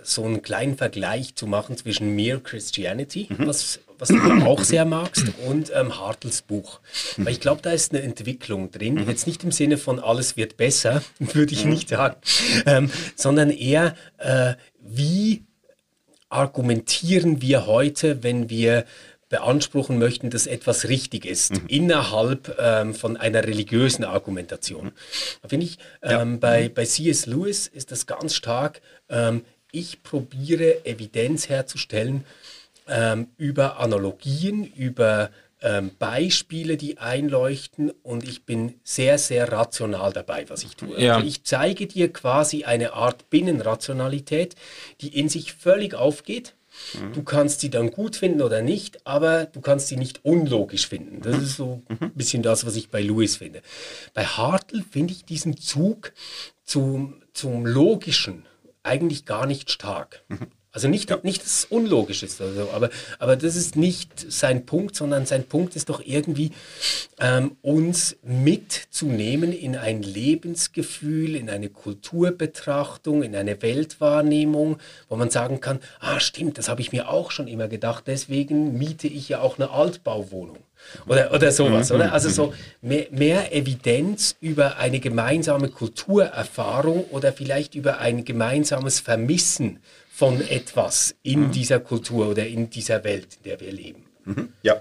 so einen kleinen Vergleich zu machen zwischen Mere Christianity, mhm. was, was du auch sehr magst, und ähm, Hartels Buch. Weil ich glaube, da ist eine Entwicklung drin. Jetzt nicht im Sinne von alles wird besser, *laughs* würde ich mhm. nicht sagen, ähm, sondern eher, äh, wie argumentieren wir heute, wenn wir beanspruchen möchten, dass etwas richtig ist, mhm. innerhalb ähm, von einer religiösen Argumentation. Da finde ich, ähm, ja. bei, bei C.S. Lewis ist das ganz stark, ähm, ich probiere Evidenz herzustellen ähm, über Analogien, über ähm, Beispiele, die einleuchten und ich bin sehr, sehr rational dabei, was ich tue. Ja. Also ich zeige dir quasi eine Art Binnenrationalität, die in sich völlig aufgeht. Du kannst sie dann gut finden oder nicht, aber du kannst sie nicht unlogisch finden. Das ist so ein bisschen das, was ich bei Lewis finde. Bei Hartl finde ich diesen Zug zum, zum Logischen eigentlich gar nicht stark. Also nicht, nicht, dass es unlogisch ist, oder so, aber, aber das ist nicht sein Punkt, sondern sein Punkt ist doch irgendwie, ähm, uns mitzunehmen in ein Lebensgefühl, in eine Kulturbetrachtung, in eine Weltwahrnehmung, wo man sagen kann, ah stimmt, das habe ich mir auch schon immer gedacht, deswegen miete ich ja auch eine Altbauwohnung. Oder, oder sowas, oder? Also so mehr, mehr Evidenz über eine gemeinsame Kulturerfahrung oder vielleicht über ein gemeinsames Vermissen von etwas in dieser Kultur oder in dieser Welt, in der wir leben. Ja.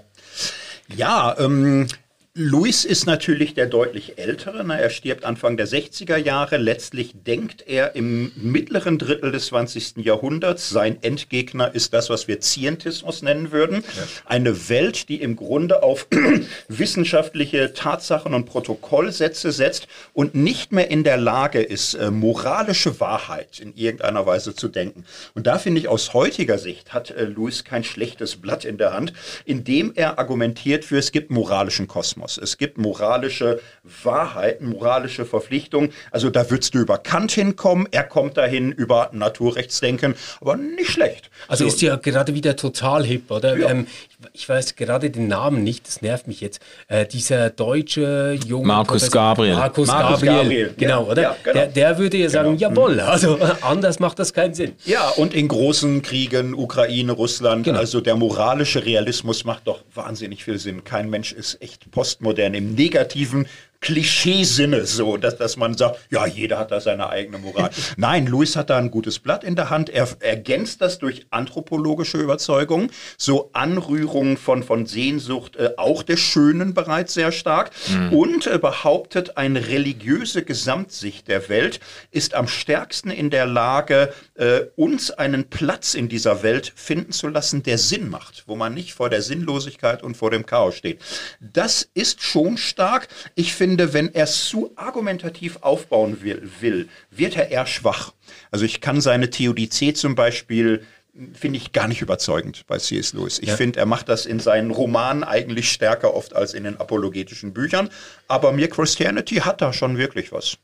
Ja, ähm, Louis ist natürlich der deutlich ältere. Ne? Er stirbt Anfang der 60er Jahre. Letztlich denkt er im mittleren Drittel des 20. Jahrhunderts. Sein Endgegner ist das, was wir Zientismus nennen würden. Eine Welt, die im Grunde auf *clears throat* wissenschaftliche Tatsachen und Protokollsätze setzt und nicht mehr in der Lage ist, äh, moralische Wahrheit in irgendeiner Weise zu denken. Und da finde ich aus heutiger Sicht hat äh, Louis kein schlechtes Blatt in der Hand, indem er argumentiert für, es gibt moralischen Kosmos. Es gibt moralische Wahrheiten, moralische Verpflichtungen. Also da würdest du über Kant hinkommen, er kommt dahin über Naturrechtsdenken, aber nicht schlecht. Also So. ist ja gerade wieder total hip, oder? Ja. Ähm, ich, weiß gerade den Namen nicht, das nervt mich jetzt. Äh, dieser deutsche junge Markus Professor- Gabriel. Markus, Markus Gabriel, Gabriel, genau, ja, oder? ja, genau. Der, der würde ja sagen, jawohl, also *laughs* anders macht das keinen Sinn. Ja, und in großen Kriegen, Ukraine, Russland, also der moralische Realismus macht doch wahnsinnig viel Sinn. Kein Mensch ist echt postmodern im negativen Klischeesinne so, dass, dass man sagt, ja, jeder hat da seine eigene Moral. *laughs* Nein, Louis hat da ein gutes Blatt in der Hand. Er ergänzt das durch anthropologische Überzeugungen, so Anrührungen von, von Sehnsucht, äh, auch der Schönen bereits sehr stark und äh, behauptet, eine religiöse Gesamtsicht der Welt ist am stärksten in der Lage, äh, uns einen Platz in dieser Welt finden zu lassen, der Sinn macht, wo man nicht vor der Sinnlosigkeit und vor dem Chaos steht. Das ist schon stark. Ich finde, wenn er es zu argumentativ aufbauen will, will, wird er eher schwach. Also ich kann seine Theodizee zum Beispiel finde ich gar nicht überzeugend bei C.S. Lewis. Ich finde, er macht das in seinen Romanen eigentlich stärker oft als in den apologetischen Büchern. Aber mir Christianity hat da schon wirklich was.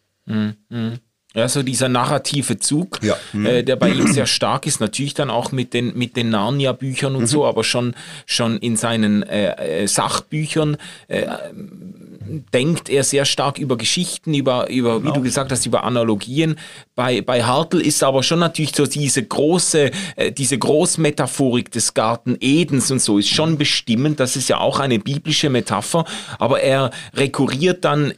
Ja, so dieser narrative Zug, Ja. äh, der bei ihm sehr stark ist, natürlich dann auch mit den, mit den Narnia-Büchern und so, aber schon, schon in seinen äh, äh, Sachbüchern äh, denkt er sehr stark über Geschichten, über, über wie du gesagt hast, über Analogien. Bei, bei Hartl ist aber schon natürlich so diese große, äh, diese Großmetaphorik des Garten Edens und so ist schon bestimmend. Das ist ja auch eine biblische Metapher, aber er rekurriert dann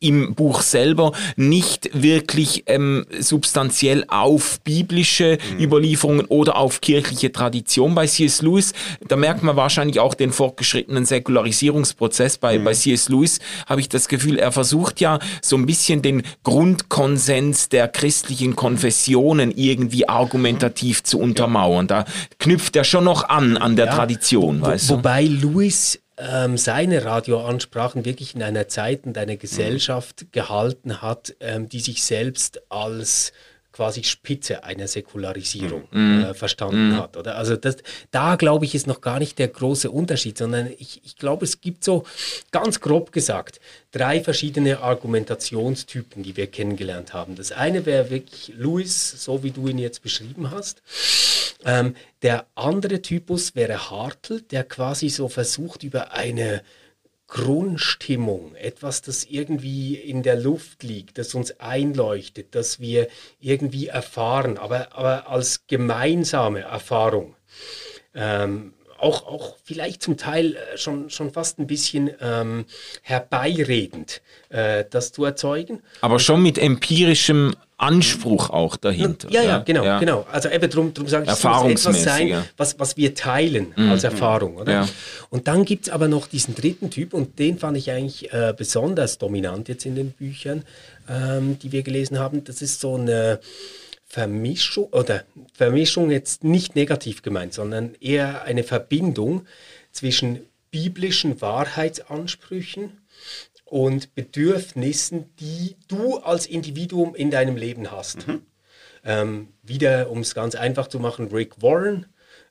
im Buch selber nicht wirklich ähm, substanziell auf biblische Überlieferungen oder auf kirchliche Tradition bei C.S. Lewis. Da merkt man wahrscheinlich auch den fortgeschrittenen Säkularisierungsprozess bei, bei C.S. Lewis. Habe ich das Gefühl, er versucht ja so ein bisschen den Grundkonsens der christlichen Konfessionen irgendwie argumentativ zu untermauern. Da knüpft er schon noch an an der Ja, Tradition, wo, weißt du? Wobei Louis ähm, seine Radioansprachen wirklich in einer Zeit und einer Gesellschaft gehalten hat, ähm, die sich selbst als quasi Spitze einer Säkularisierung äh, verstanden hat. Oder? Also das, da glaube ich, ist noch gar nicht der große Unterschied, sondern ich, ich glaube, es gibt so ganz grob gesagt drei verschiedene Argumentationstypen, die wir kennengelernt haben. Das eine wäre wirklich Louis, so wie du ihn jetzt beschrieben hast. Ähm, der andere Typus wäre Hartl, der quasi so versucht, über eine Grundstimmung, etwas, das irgendwie in der Luft liegt, das uns einleuchtet, das wir irgendwie erfahren, aber, aber als gemeinsame Erfahrung. Ähm, auch, auch vielleicht zum Teil äh, schon, schon fast ein bisschen ähm, herbeiredend, äh, das zu erzeugen. Aber schon mit empirischem Anspruch auch dahinter. Ja, ja, genau, genau. Also eben drum, drum sage ich, es muss etwas sein, ja. was, was wir teilen als Erfahrung. Oder? Ja. Und dann gibt es aber noch diesen dritten Typ und den fand ich eigentlich äh, besonders dominant jetzt in den Büchern, ähm, die wir gelesen haben. Das ist so eine Vermischung oder Vermischung jetzt nicht negativ gemeint, sondern eher eine Verbindung zwischen biblischen Wahrheitsansprüchen und Bedürfnissen, die du als Individuum in deinem Leben hast. Mhm. Ähm, wieder, um es ganz einfach zu machen, Rick Warren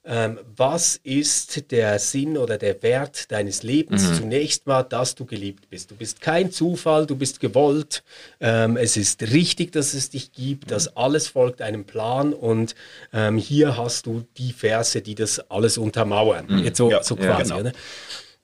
ähm, was ist der Sinn oder der Wert deines Lebens? Mhm. Zunächst mal, dass du geliebt bist. Du bist kein Zufall, du bist gewollt. Ähm, es ist richtig, dass es dich gibt, dass alles folgt einem Plan und ähm, hier hast du die Verse, die das alles untermauern. Mhm. Jetzt so, ja, so quasi. Ja, genau.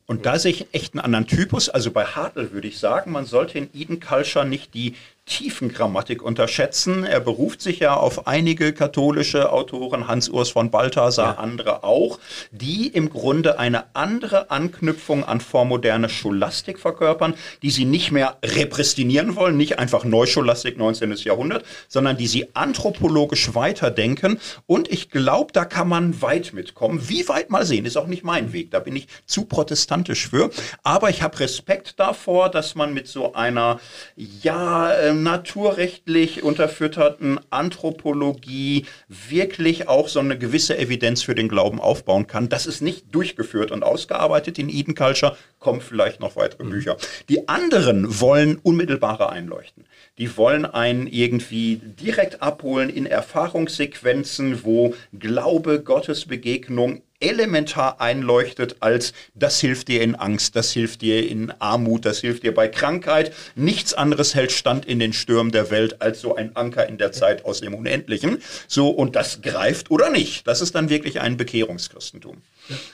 Und da sehe ich echt einen anderen Typus. Also bei Hartl würde ich sagen, man sollte in Eden Culture nicht die Tiefengrammatik unterschätzen. Er beruft sich ja auf einige katholische Autoren, Hans-Urs von Balthasar, ja. andere auch, die im Grunde eine andere Anknüpfung an vormoderne Scholastik verkörpern, die sie nicht mehr repristinieren wollen, nicht einfach Neuscholastik 19. Jahrhundert, sondern die sie anthropologisch weiterdenken. Und ich glaube, da kann man weit mitkommen. Wie weit mal sehen, ist auch nicht mein Weg. Da bin ich zu protestantisch für. Aber ich habe Respekt davor, dass man mit so einer, ja, äh, naturrechtlich unterfütterten Anthropologie wirklich auch so eine gewisse Evidenz für den Glauben aufbauen kann. Das ist nicht durchgeführt und ausgearbeitet in Eden Culture, kommen vielleicht noch weitere mhm. Bücher. Die anderen wollen unmittelbare einleuchten. Die wollen einen irgendwie direkt abholen in Erfahrungssequenzen, wo Glaube, Gottesbegegnung elementar einleuchtet als das hilft dir in Angst, das hilft dir in Armut, das hilft dir bei Krankheit. Nichts anderes hält stand in den Stürmen der Welt als so ein Anker in der Zeit aus dem Unendlichen. So, und das greift oder nicht. Das ist dann wirklich ein Bekehrungschristentum.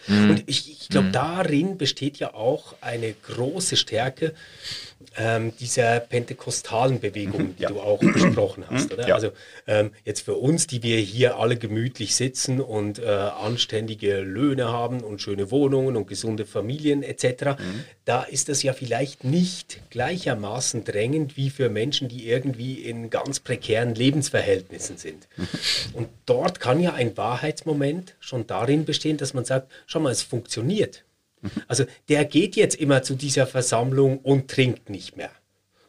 Mhm. Und ich, ich glaube, darin besteht ja auch eine große Stärke ähm, dieser pentekostalen Bewegung, mhm, die ja. du auch besprochen hast. Mhm, oder? Ja. Also ähm, jetzt für uns, die wir hier alle gemütlich sitzen und äh, anständige Löhne haben und schöne Wohnungen und gesunde Familien etc., mhm. da ist das ja vielleicht nicht gleichermaßen drängend wie für Menschen, die irgendwie in ganz prekären Lebensverhältnissen sind. Mhm. Und dort kann ja ein Wahrheitsmoment schon darin bestehen, dass man sagt, schau mal, es funktioniert. Also der geht jetzt immer zu dieser Versammlung und trinkt nicht mehr.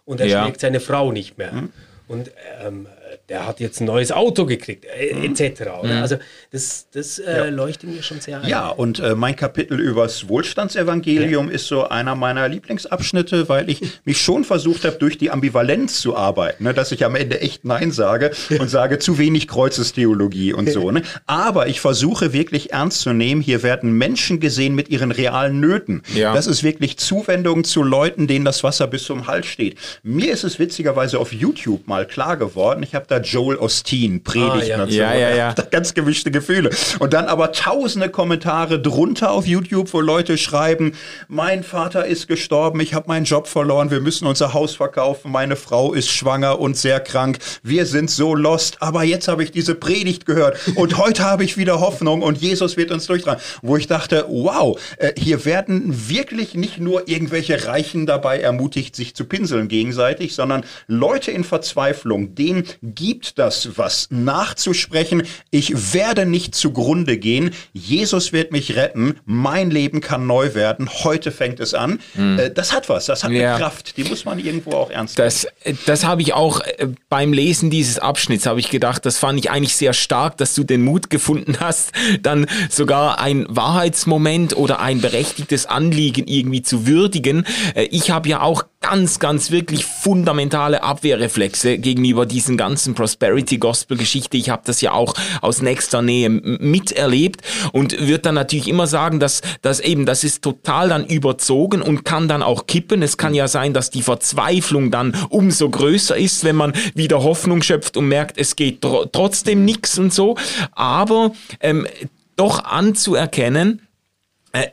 Und er ja. schlägt seine Frau nicht mehr. Mhm. Und ähm, der hat jetzt ein neues Auto gekriegt, äh, mhm. etc. Mhm. Also das, das äh, ja. leuchtet mir schon sehr ein. Ja, und äh, mein Kapitel übers Wohlstandsevangelium ja. ist so einer meiner Lieblingsabschnitte, weil ich mich schon versucht habe, durch die Ambivalenz zu arbeiten, ne, dass ich am Ende echt Nein sage und *laughs* sage zu wenig Kreuzestheologie und so. Ne? Aber ich versuche wirklich ernst zu nehmen, hier werden Menschen gesehen mit ihren realen Nöten. Ja. Das ist wirklich Zuwendung zu Leuten, denen das Wasser bis zum Hals steht. Mir ist es witzigerweise auf YouTube mal klar geworden, ich habe da Joel Osteen predigt. Ah, ja. ja, ja, ja. *laughs* Ganz gemischte Gefühle. Und dann aber tausende Kommentare drunter auf YouTube, wo Leute schreiben, mein Vater ist gestorben, ich habe meinen Job verloren, wir müssen unser Haus verkaufen, meine Frau ist schwanger und sehr krank, wir sind so lost, aber jetzt habe ich diese Predigt gehört und heute habe ich wieder Hoffnung und Jesus wird uns durchtragen. Wo ich dachte, wow, äh, hier werden wirklich nicht nur irgendwelche Reichen dabei ermutigt, sich zu pinseln gegenseitig, sondern Leute in Verzweiflung, denen gibt das was nachzusprechen. Ich werde nicht zugrunde gehen. Jesus wird mich retten. Mein Leben kann neu werden. Heute fängt es an. Mhm. Das hat was. Das hat ja. eine Kraft. Die muss man irgendwo auch ernst nehmen. Das, äh, das habe ich auch äh, beim Lesen dieses Abschnitts habe ich gedacht, das fand ich eigentlich sehr stark, dass du den Mut gefunden hast, dann sogar ein Wahrheitsmoment oder ein berechtigtes Anliegen irgendwie zu würdigen. Ich habe ja auch ganz, ganz wirklich fundamentale Abwehrreflexe gegenüber diesen ganzen Prosperity Gospel Geschichte. Ich habe das ja auch aus nächster Nähe miterlebt und würde dann natürlich immer sagen, dass das eben, das ist total dann überzogen und kann dann auch kippen. Es kann ja sein, dass die Verzweiflung dann umso größer ist, wenn man wieder Hoffnung schöpft und merkt, es geht tr trotzdem nichts und so. Aber ähm, doch anzuerkennen,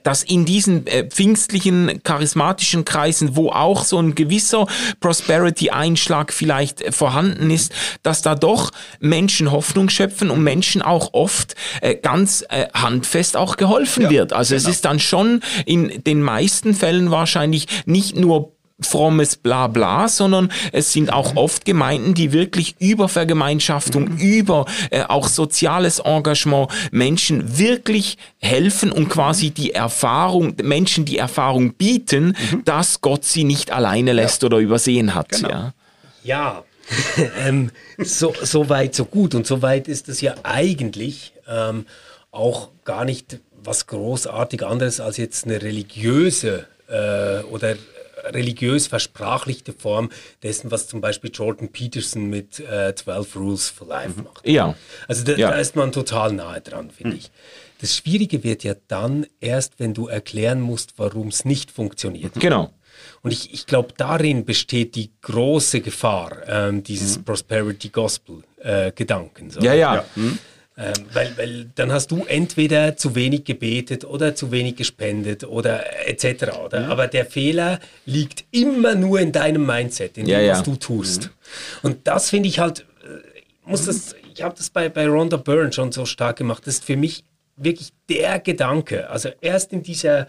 dass in diesen äh, pfingstlichen, charismatischen Kreisen, wo auch so ein gewisser Prosperity-Einschlag vielleicht äh, vorhanden ist, dass da doch Menschen Hoffnung schöpfen und Menschen auch oft äh, ganz äh, handfest auch geholfen ja, wird. Also genau. es ist dann schon in den meisten Fällen wahrscheinlich nicht nur frommes Blabla, sondern es sind auch oft Gemeinden, die wirklich über Vergemeinschaftung, mhm. über äh, auch soziales Engagement Menschen wirklich helfen und quasi die Erfahrung, Menschen die Erfahrung bieten, mhm. dass Gott sie nicht alleine lässt ja. oder übersehen hat. Genau. Ja. ja, *laughs* ähm, so, so weit, so gut. Und so weit ist es ja eigentlich ähm, auch gar nicht was großartig anderes als jetzt eine religiöse äh, oder religiös versprachlichte Form dessen, was zum Beispiel Jordan Peterson mit äh, 12 Rules for Life macht. Ja. Also da, Ja. da ist man total nahe dran, finde ich. Das Schwierige wird ja dann erst, wenn du erklären musst, warum es nicht funktioniert. Genau. Und ich, ich glaube, darin besteht die große Gefahr ähm, dieses Prosperity Gospel äh, Gedankens. Ja, ja. Ähm, weil, weil dann hast du entweder zu wenig gebetet oder zu wenig gespendet oder etc. Oder? Aber der Fehler liegt immer nur in deinem Mindset, in Ja, dem, ja. was du tust. Und das finde ich halt, äh, ich muss das, ich habe das bei, bei Rhonda Byrne schon so stark gemacht. Das ist für mich wirklich der Gedanke, also erst in dieser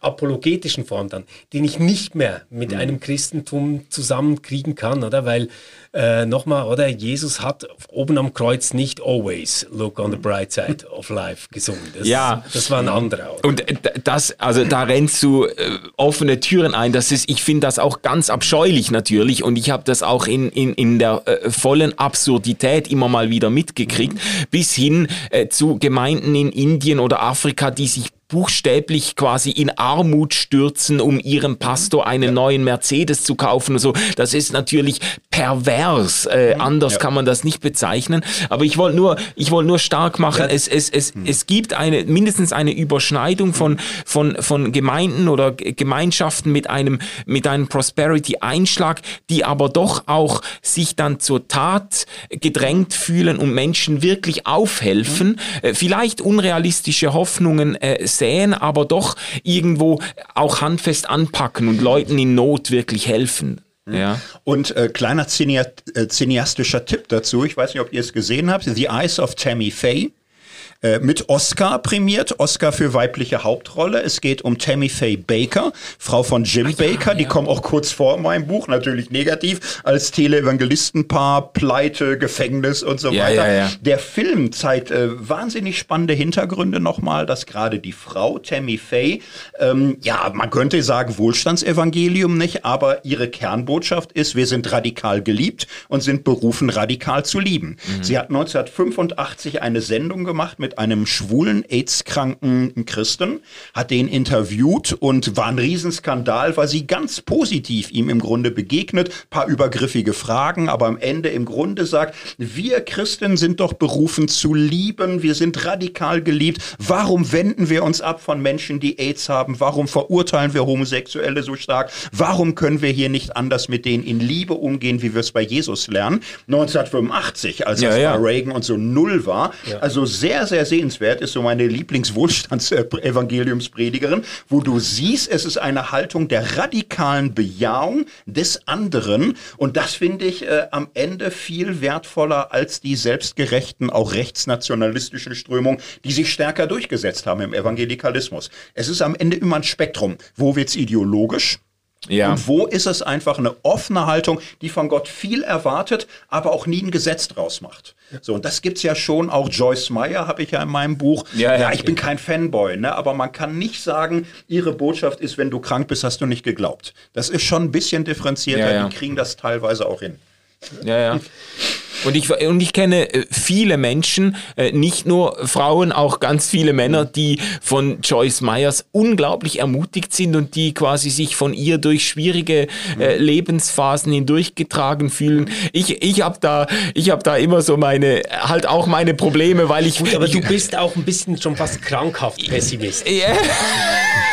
apologetischen Form dann, den ich nicht mehr mit einem Christentum zusammenkriegen kann, oder? Weil, äh, nochmal, oder? Jesus hat oben am Kreuz nicht always look on the bright side of life gesungen. Das, Ja. Das war ein anderer. Oder? Und äh, das, also da rennst du äh, offene Türen ein. Das ist, ich finde das auch ganz abscheulich natürlich. Und ich habe das auch in, in, in der äh, vollen Absurdität immer mal wieder mitgekriegt, bis hin äh, zu Gemeinden in Indien oder Afrika, die sich buchstäblich quasi in Armut stürzen, um ihrem Pastor einen neuen Mercedes zu kaufen und so. Das ist natürlich pervers. Äh, anders kann man das nicht bezeichnen. Aber ich wollte nur, ich wollte nur stark machen, es, es, es, es gibt eine, mindestens eine Überschneidung von, von, von Gemeinden oder Gemeinschaften mit einem, mit einem Prosperity-Einschlag, die aber doch auch sich dann zur Tat gedrängt fühlen und Menschen wirklich aufhelfen, äh, vielleicht unrealistische Hoffnungen äh, säen, aber doch irgendwo auch handfest anpacken und Leuten in Not wirklich helfen. Ja. Und äh, kleiner äh, cineastischer Tipp dazu, ich weiß nicht, ob ihr es gesehen habt, The Eyes of Tammy Faye. Äh, Mit Oscar prämiert, Oscar für weibliche Hauptrolle. Es geht um Tammy Faye Baker, Frau von Jim Baker. Die kommen auch kurz vor in meinem Buch, natürlich negativ, als Teleevangelistenpaar, Pleite, Gefängnis und so Ja, weiter. ja, ja. Der Film zeigt äh, wahnsinnig spannende Hintergründe nochmal, dass gerade die Frau, Tammy Faye, ähm, ja, man könnte sagen Wohlstandsevangelium nicht, aber ihre Kernbotschaft ist, wir sind radikal geliebt und sind berufen, radikal zu lieben. Sie hat 1985 eine Sendung gemacht mit einem schwulen, AIDS-kranken Christen, hat den interviewt und war ein Riesenskandal, weil sie ganz positiv ihm im Grunde begegnet, paar übergriffige Fragen, aber am Ende im Grunde sagt, wir Christen sind doch berufen zu lieben, wir sind radikal geliebt. Warum wenden wir uns ab von Menschen, die AIDS haben? Warum verurteilen wir Homosexuelle so stark? Warum können wir hier nicht anders mit denen in Liebe umgehen, wie wir es bei Jesus lernen? 1985, als Ja, das ja. bei Reagan und so null war. Also sehr, sehr sehenswert, ist so meine Lieblingswohlstands-Evangeliumspredigerin, wo du siehst, es ist eine Haltung der radikalen Bejahung des anderen. Und das finde ich äh, am Ende viel wertvoller als die selbstgerechten, auch rechtsnationalistischen Strömungen, die sich stärker durchgesetzt haben im Evangelikalismus. Es ist am Ende immer ein Spektrum. Wo wird's ideologisch? Ja. Und wo ist es einfach eine offene Haltung, die von Gott viel erwartet, aber auch nie ein Gesetz draus macht? So, und das gibt's ja schon, auch Joyce Meyer habe ich ja in meinem Buch. Ja, ja. ich bin kein Fanboy, ne? aber man kann nicht sagen, ihre Botschaft ist, wenn du krank bist, hast du nicht geglaubt. Das ist schon ein bisschen differenzierter, Ja, ja. die kriegen das teilweise auch hin. Ja, ja. Und ich, und ich kenne äh, viele Menschen, äh, nicht nur Frauen, auch ganz viele Männer, die von Joyce Myers unglaublich ermutigt sind und die quasi sich von ihr durch schwierige äh, Lebensphasen hindurchgetragen fühlen. Ich, ich habe da, ich habe da immer so meine, halt auch meine Probleme, weil ich. Gut, aber ich, du bist auch ein bisschen schon fast krankhaft Pessimist. Ja.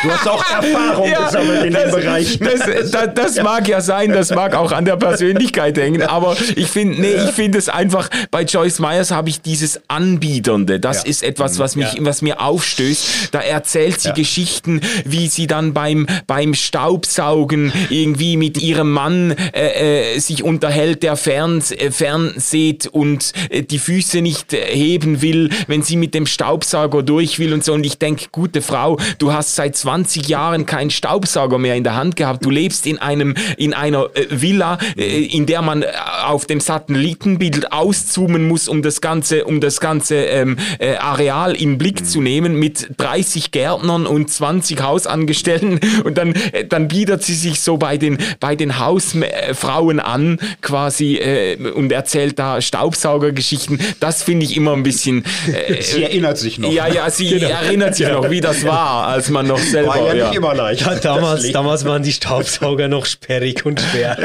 Du hast auch Erfahrung gesammelt in dem Bereich. Das, das, das mag ja sein, das mag auch an der Persönlichkeit hängen, aber ich finde, nee, ich finde es einfach, bei Joyce Myers habe ich dieses Anbiedernde, das Ja. ist etwas, was mich, Ja. was mir aufstößt. Da erzählt sie Ja. Geschichten, wie sie dann beim, beim Staubsaugen irgendwie mit ihrem Mann äh, äh, sich unterhält, der fern, äh, fernseht und äh, die Füße nicht äh, heben will, wenn sie mit dem Staubsauger durch will und so. Und ich denke, gute Frau, du hast seit 20 Jahren keinen Staubsauger mehr in der Hand gehabt. Du lebst in einem, in einer äh, Villa, äh, in der man äh, auf dem Satellitenbild Bild auszoomen muss, um das ganze, um das ganze ähm, äh, Areal in Blick zu nehmen mit 30 Gärtnern und 20 Hausangestellten *laughs* und dann, äh, dann bietet sie sich so bei den, bei den Hausfrauen an quasi äh, und erzählt da Staubsaugergeschichten. Das finde ich immer ein bisschen. Äh, *laughs* sie erinnert sich noch. Ja, ja, sie *laughs* genau. erinnert sich noch, wie das war, als man noch selber. War ja, ja. nicht immer leicht. Ja, damals, damals waren die Staubsauger noch sperrig und schwer.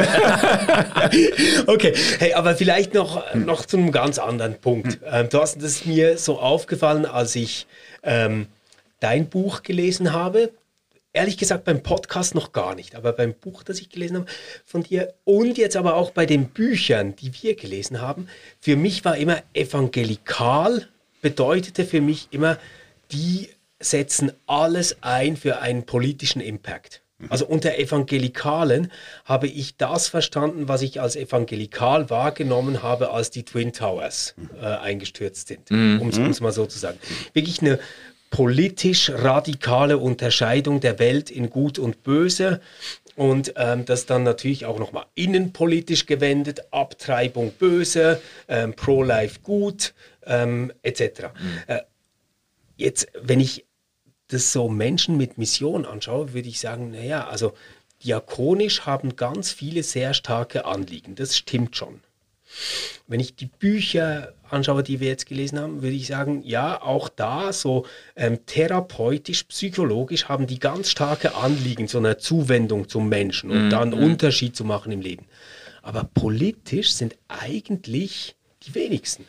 okay, hey, aber vielleicht noch, noch zu einem ganz anderen Punkt. Ähm, du hast das mir so aufgefallen, als ich ähm, dein Buch gelesen habe. Ehrlich gesagt beim Podcast noch gar nicht, aber beim Buch, das ich gelesen habe von dir und jetzt aber auch bei den Büchern, die wir gelesen haben, für mich war immer evangelikal, bedeutete für mich immer, die setzen alles ein für einen politischen Impact. Also unter Evangelikalen habe ich das verstanden, was ich als evangelikal wahrgenommen habe, als die Twin Towers äh, eingestürzt sind, mhm. um es mal so zu sagen. Wirklich eine politisch radikale Unterscheidung der Welt in Gut und Böse und ähm, das dann natürlich auch nochmal innenpolitisch gewendet, Abtreibung böse, ähm, Pro-Life gut, ähm, etc. Mhm. Äh, jetzt, wenn ich das so Menschen mit Mission anschaue, würde ich sagen, naja, also diakonisch haben ganz viele sehr starke Anliegen, das stimmt schon. Wenn ich die Bücher anschaue, die wir jetzt gelesen haben, würde ich sagen, ja, auch da so ähm, therapeutisch, psychologisch haben die ganz starke Anliegen, so eine Zuwendung zum Menschen und mhm. dann einen Unterschied zu machen im Leben. Aber politisch sind eigentlich die wenigsten.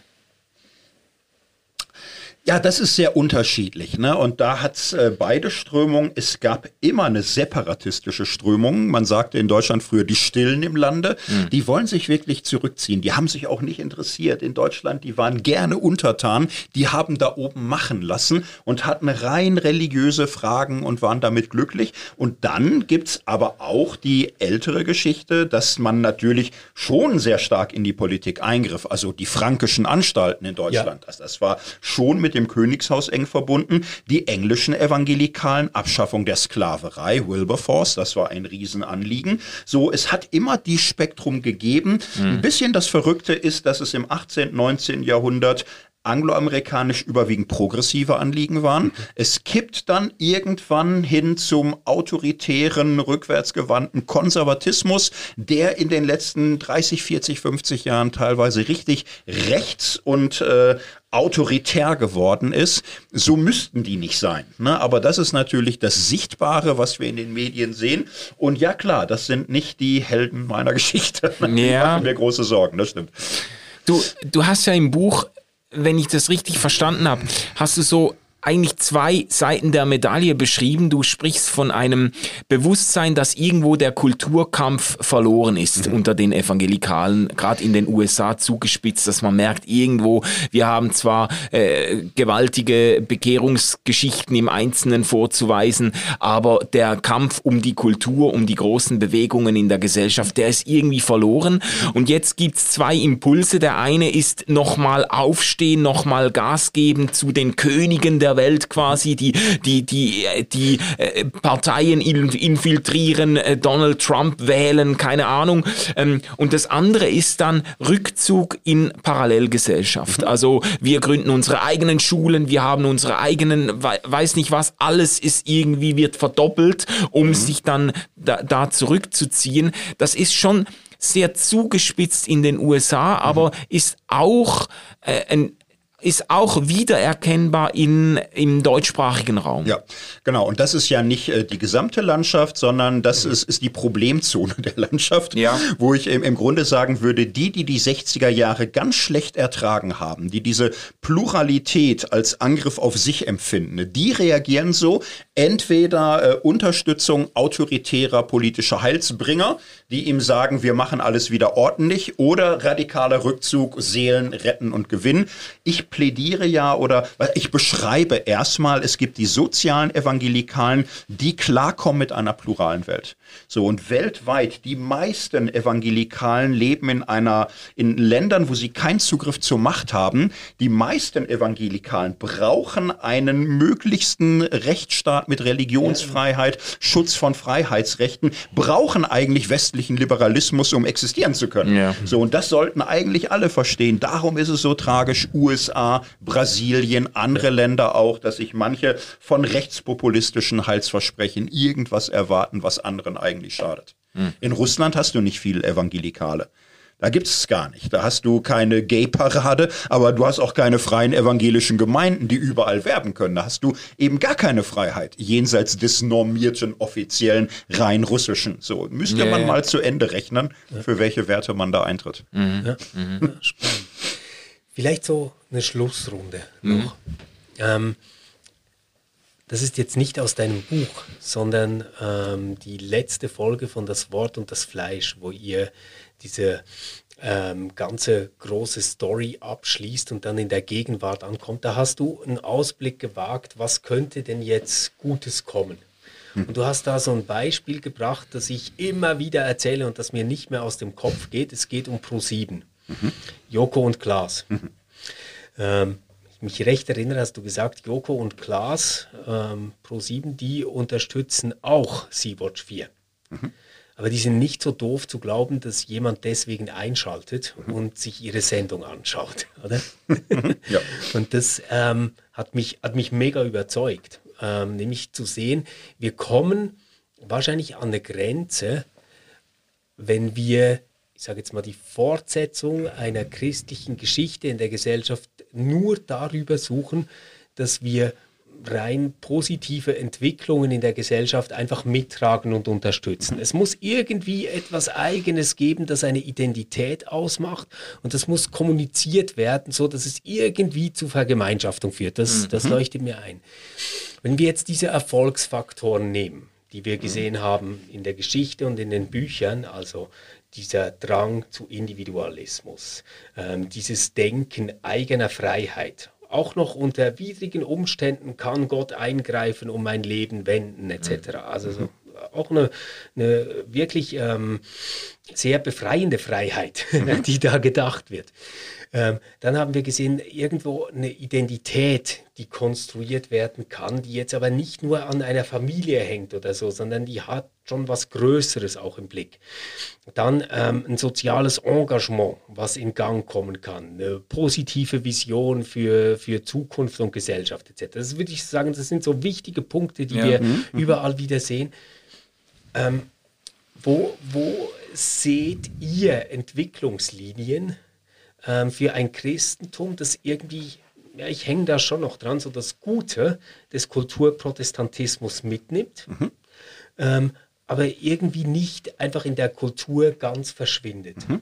Ja, das ist sehr unterschiedlich. Ne? Und da hat's äh, beide Strömungen. Es gab immer eine separatistische Strömung. Man sagte in Deutschland früher die Stillen im Lande. Mhm. Die wollen sich wirklich zurückziehen. Die haben sich auch nicht interessiert in Deutschland. Die waren gerne untertan. Die haben da oben machen lassen und hatten rein religiöse Fragen und waren damit glücklich. Und dann gibt's aber auch die ältere Geschichte, dass man natürlich schon sehr stark in die Politik eingriff. Also die frankischen Anstalten in Deutschland. Ja. Das, das war schon mit dem Königshaus eng verbunden. Die englischen Evangelikalen, Abschaffung der Sklaverei, Wilberforce, das war ein Riesenanliegen. So, es hat immer die Spektrum gegeben. Mhm. Ein bisschen das Verrückte ist, dass es im 18., 19. Jahrhundert angloamerikanisch überwiegend progressive Anliegen waren. Es kippt dann irgendwann hin zum autoritären, rückwärtsgewandten Konservatismus, der in den letzten 30, 40, 50 Jahren teilweise richtig rechts und äh, autoritär geworden ist. So müssten die nicht sein. Ne? Aber das ist natürlich das Sichtbare, was wir in den Medien sehen. Und ja klar, das sind nicht die Helden meiner Geschichte. Ja. *laughs* Die machen mir große Sorgen, das stimmt. Du, du hast ja im Buch wenn ich das richtig verstanden habe, hast du so eigentlich zwei Seiten der Medaille beschrieben. Du sprichst von einem Bewusstsein, dass irgendwo der Kulturkampf verloren ist mhm. unter den Evangelikalen, gerade in den USA zugespitzt, dass man merkt, irgendwo, wir haben zwar äh, gewaltige Bekehrungsgeschichten im Einzelnen vorzuweisen, aber der Kampf um die Kultur, um die großen Bewegungen in der Gesellschaft, der ist irgendwie verloren. Und jetzt gibt's zwei Impulse. Der eine ist nochmal aufstehen, nochmal Gas geben zu den Königen der Welt quasi, die, die, die, die äh, Parteien infiltrieren, äh, Donald Trump wählen, keine Ahnung. Ähm, und das andere ist dann Rückzug in Parallelgesellschaft. Mhm. Also wir gründen unsere eigenen Schulen, wir haben unsere eigenen, weiß nicht was, alles ist irgendwie, wird verdoppelt, um mhm. sich dann da, da zurückzuziehen. Das ist schon sehr zugespitzt in den USA, aber mhm. ist auch äh, ein, ist auch wiedererkennbar in, im deutschsprachigen Raum. Ja, genau. Und das ist ja nicht äh, die gesamte Landschaft, sondern das mhm. ist, ist die Problemzone *laughs* der Landschaft, ja. wo ich im, im Grunde sagen würde, die, die die 60er Jahre ganz schlecht ertragen haben, die diese Pluralität als Angriff auf sich empfinden, die reagieren so, entweder äh, Unterstützung autoritärer politischer Heilsbringer, die ihm sagen, wir machen alles wieder ordentlich, oder radikaler Rückzug, Seelen retten und gewinnen. Ich plädiere ja oder ich beschreibe erstmal, es gibt die sozialen Evangelikalen, die klarkommen mit einer pluralen Welt. So und weltweit die meisten Evangelikalen leben in einer in Ländern, wo sie keinen Zugriff zur Macht haben. Die meisten Evangelikalen brauchen einen möglichsten Rechtsstaat mit Religionsfreiheit, Schutz von Freiheitsrechten, brauchen eigentlich westlichen Liberalismus, um existieren zu können. Ja. So und das sollten eigentlich alle verstehen. Darum ist es so tragisch, USA, Brasilien, andere Länder auch, dass sich manche von rechtspopulistischen Heilsversprechen irgendwas erwarten, was anderen eigentlich schadet. Hm. In Russland hast du nicht viel Evangelikale. Da gibt es gar nicht. Da hast du keine Gay-Parade, aber du hast auch keine freien evangelischen Gemeinden, die überall werben können. Da hast du eben gar keine Freiheit, jenseits des normierten, offiziellen, rein russischen. So, müsste ja, man mal zu Ende rechnen, für welche Werte man da eintritt. Mhm. Ja. Mhm. Spannend. Vielleicht so eine Schlussrunde mhm. noch. Ähm, das ist jetzt nicht aus deinem Buch, sondern ähm, die letzte Folge von Das Wort und das Fleisch, wo ihr diese ähm, ganze große Story abschließt und dann in der Gegenwart ankommt. Da hast du einen Ausblick gewagt, was könnte denn jetzt Gutes kommen? Hm. Und du hast da so ein Beispiel gebracht, das ich immer wieder erzähle und das mir nicht mehr aus dem Kopf geht. Es geht um Pro7. Mhm. Joko und Klaas. Mhm. Ähm, mich recht erinnere, hast du gesagt, Joko und Klaas, ähm, Pro7, die unterstützen auch Sea-Watch 4. Mhm. Aber die sind nicht so doof zu glauben, dass jemand deswegen einschaltet mhm. und sich ihre Sendung anschaut, *laughs* oder? ja. Und das ähm, hat, mich, hat mich mega überzeugt, ähm, nämlich zu sehen, wir kommen wahrscheinlich an eine Grenze, wenn wir ich sage jetzt mal, die Fortsetzung einer christlichen Geschichte in der Gesellschaft nur darüber suchen, dass wir rein positive Entwicklungen in der Gesellschaft einfach mittragen und unterstützen. Es muss irgendwie etwas Eigenes geben, das eine Identität ausmacht und das muss kommuniziert werden, so dass es irgendwie zu Vergemeinschaftung führt. Das, mhm. das leuchtet mir ein. Wenn wir jetzt diese Erfolgsfaktoren nehmen, die wir gesehen haben in der Geschichte und in den Büchern, also dieser Drang zu Individualismus, ähm, dieses Denken eigener Freiheit. Auch noch unter widrigen Umständen kann Gott eingreifen, um mein Leben wenden, etc. Mhm. Also so, auch eine, eine wirklich ähm, sehr befreiende Freiheit, *laughs* die da gedacht wird. Ähm, dann haben wir gesehen, irgendwo eine Identität, die konstruiert werden kann, die jetzt aber nicht nur an einer Familie hängt oder so, sondern die hat schon was Größeres auch im Blick. Dann ähm, ein soziales Engagement, was in Gang kommen kann, eine positive Vision für, für Zukunft und Gesellschaft etc. Das würde ich sagen, das sind so wichtige Punkte, die ja. wir mhm. überall wieder sehen. Ähm, wo, wo seht ihr Entwicklungslinien, ähm, für ein Christentum, das irgendwie, ja, ich hänge da schon noch dran, so das Gute des Kulturprotestantismus mitnimmt, mhm. ähm, aber irgendwie nicht einfach in der Kultur ganz verschwindet. Mhm.